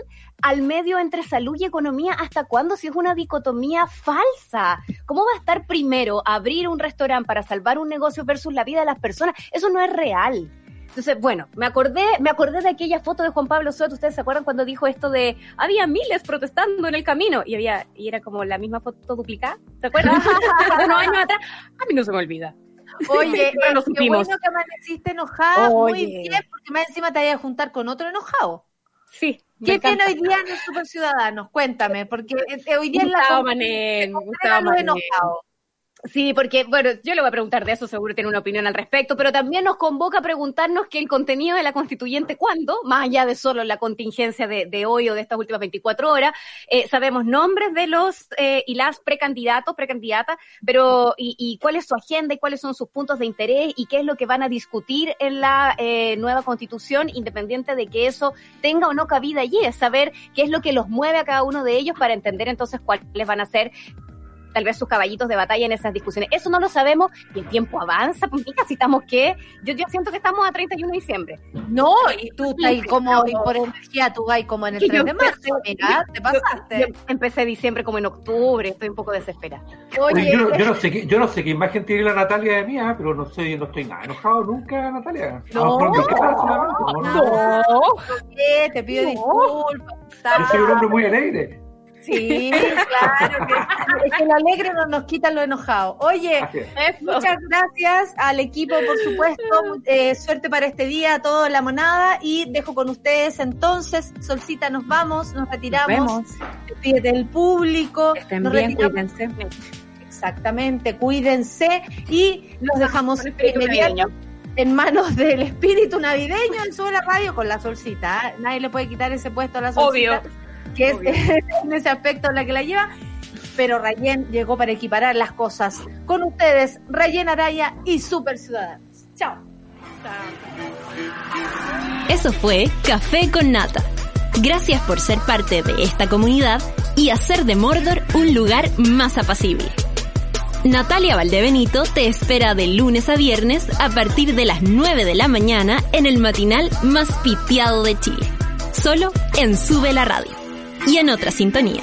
al medio entre salud y economía, ¿hasta cuándo? Si es una dicotomía falsa. ¿Cómo va a estar primero abrir un restaurante para salvar un negocio versus la vida de las personas? Eso no es real. Entonces, bueno, me acordé, me acordé de aquella foto de Juan Pablo Soto, ustedes se acuerdan cuando dijo esto de había miles protestando en el camino y había y era como la misma foto duplicada, ¿se acuerdan? Unos años atrás, a mí no se me olvida. Oye, lo eh, qué bueno que amaneciste enojada, muy bien, porque más encima te vayas a juntar con otro enojado. Sí. ¿Qué tiene hoy día los super ciudadanos? Cuéntame, porque eh, hoy día es la Gustavo Mané, Gustavo Mané. Sí, porque, bueno, yo le voy a preguntar de eso, seguro tiene una opinión al respecto, pero también nos convoca a preguntarnos que el contenido de la constituyente, ¿cuándo? Más allá de solo la contingencia de, hoy o de estas últimas 24 horas, eh, sabemos nombres de los eh, y las precandidatos, precandidatas, pero y, y, cuál es su agenda y cuáles son sus puntos de interés y qué es lo que van a discutir en la eh, nueva constitución, independiente de que eso tenga o no cabida allí, es saber qué es lo que los mueve a cada uno de ellos para entender entonces cuáles van a ser tal vez sus caballitos de batalla en esas discusiones. Eso no lo sabemos y el tiempo avanza, pues casi estamos que, yo, yo siento que estamos a 31 de diciembre. No, y tú estás ahí como, y por energía tú vas como en el 3 de marzo, mira, te pasaste. Yo, empecé diciembre como en octubre, estoy un poco desesperada. Oye, yo, yo, no sé qué, yo no sé qué imagen tiene la Natalia de mía, pero no sé, no estoy nada enojado nunca, Natalia. No, no, no, no. Te pido disculpas. Yo soy un hombre muy alegre. Sí, claro. Que, es que lo alegre no nos quita lo enojado. Oye, muchas gracias al equipo, por supuesto. Eh, suerte para este día, todo la monada. Y dejo con ustedes entonces. Solcita, nos vamos, nos retiramos. Despídete del público. Estén bien, cuídense. Exactamente, cuídense. Y los dejamos en manos del espíritu navideño en Sube la Radio con la Solcita. ¿eh? Nadie le puede quitar ese puesto a la Solcita. Obvio que es en ese aspecto la que la lleva. Pero Rayen llegó para equiparar las cosas. Con ustedes, Rayen Araya y Super Ciudadanos. Chao. Eso fue Café con Nata. Gracias por ser parte de esta comunidad y hacer de Mordor un lugar más apacible. Natalia Valdebenito te espera de lunes a viernes a partir de las 9 de la mañana en el matinal más piteado de Chile. Solo en Sube la Radio y en otra sintonía.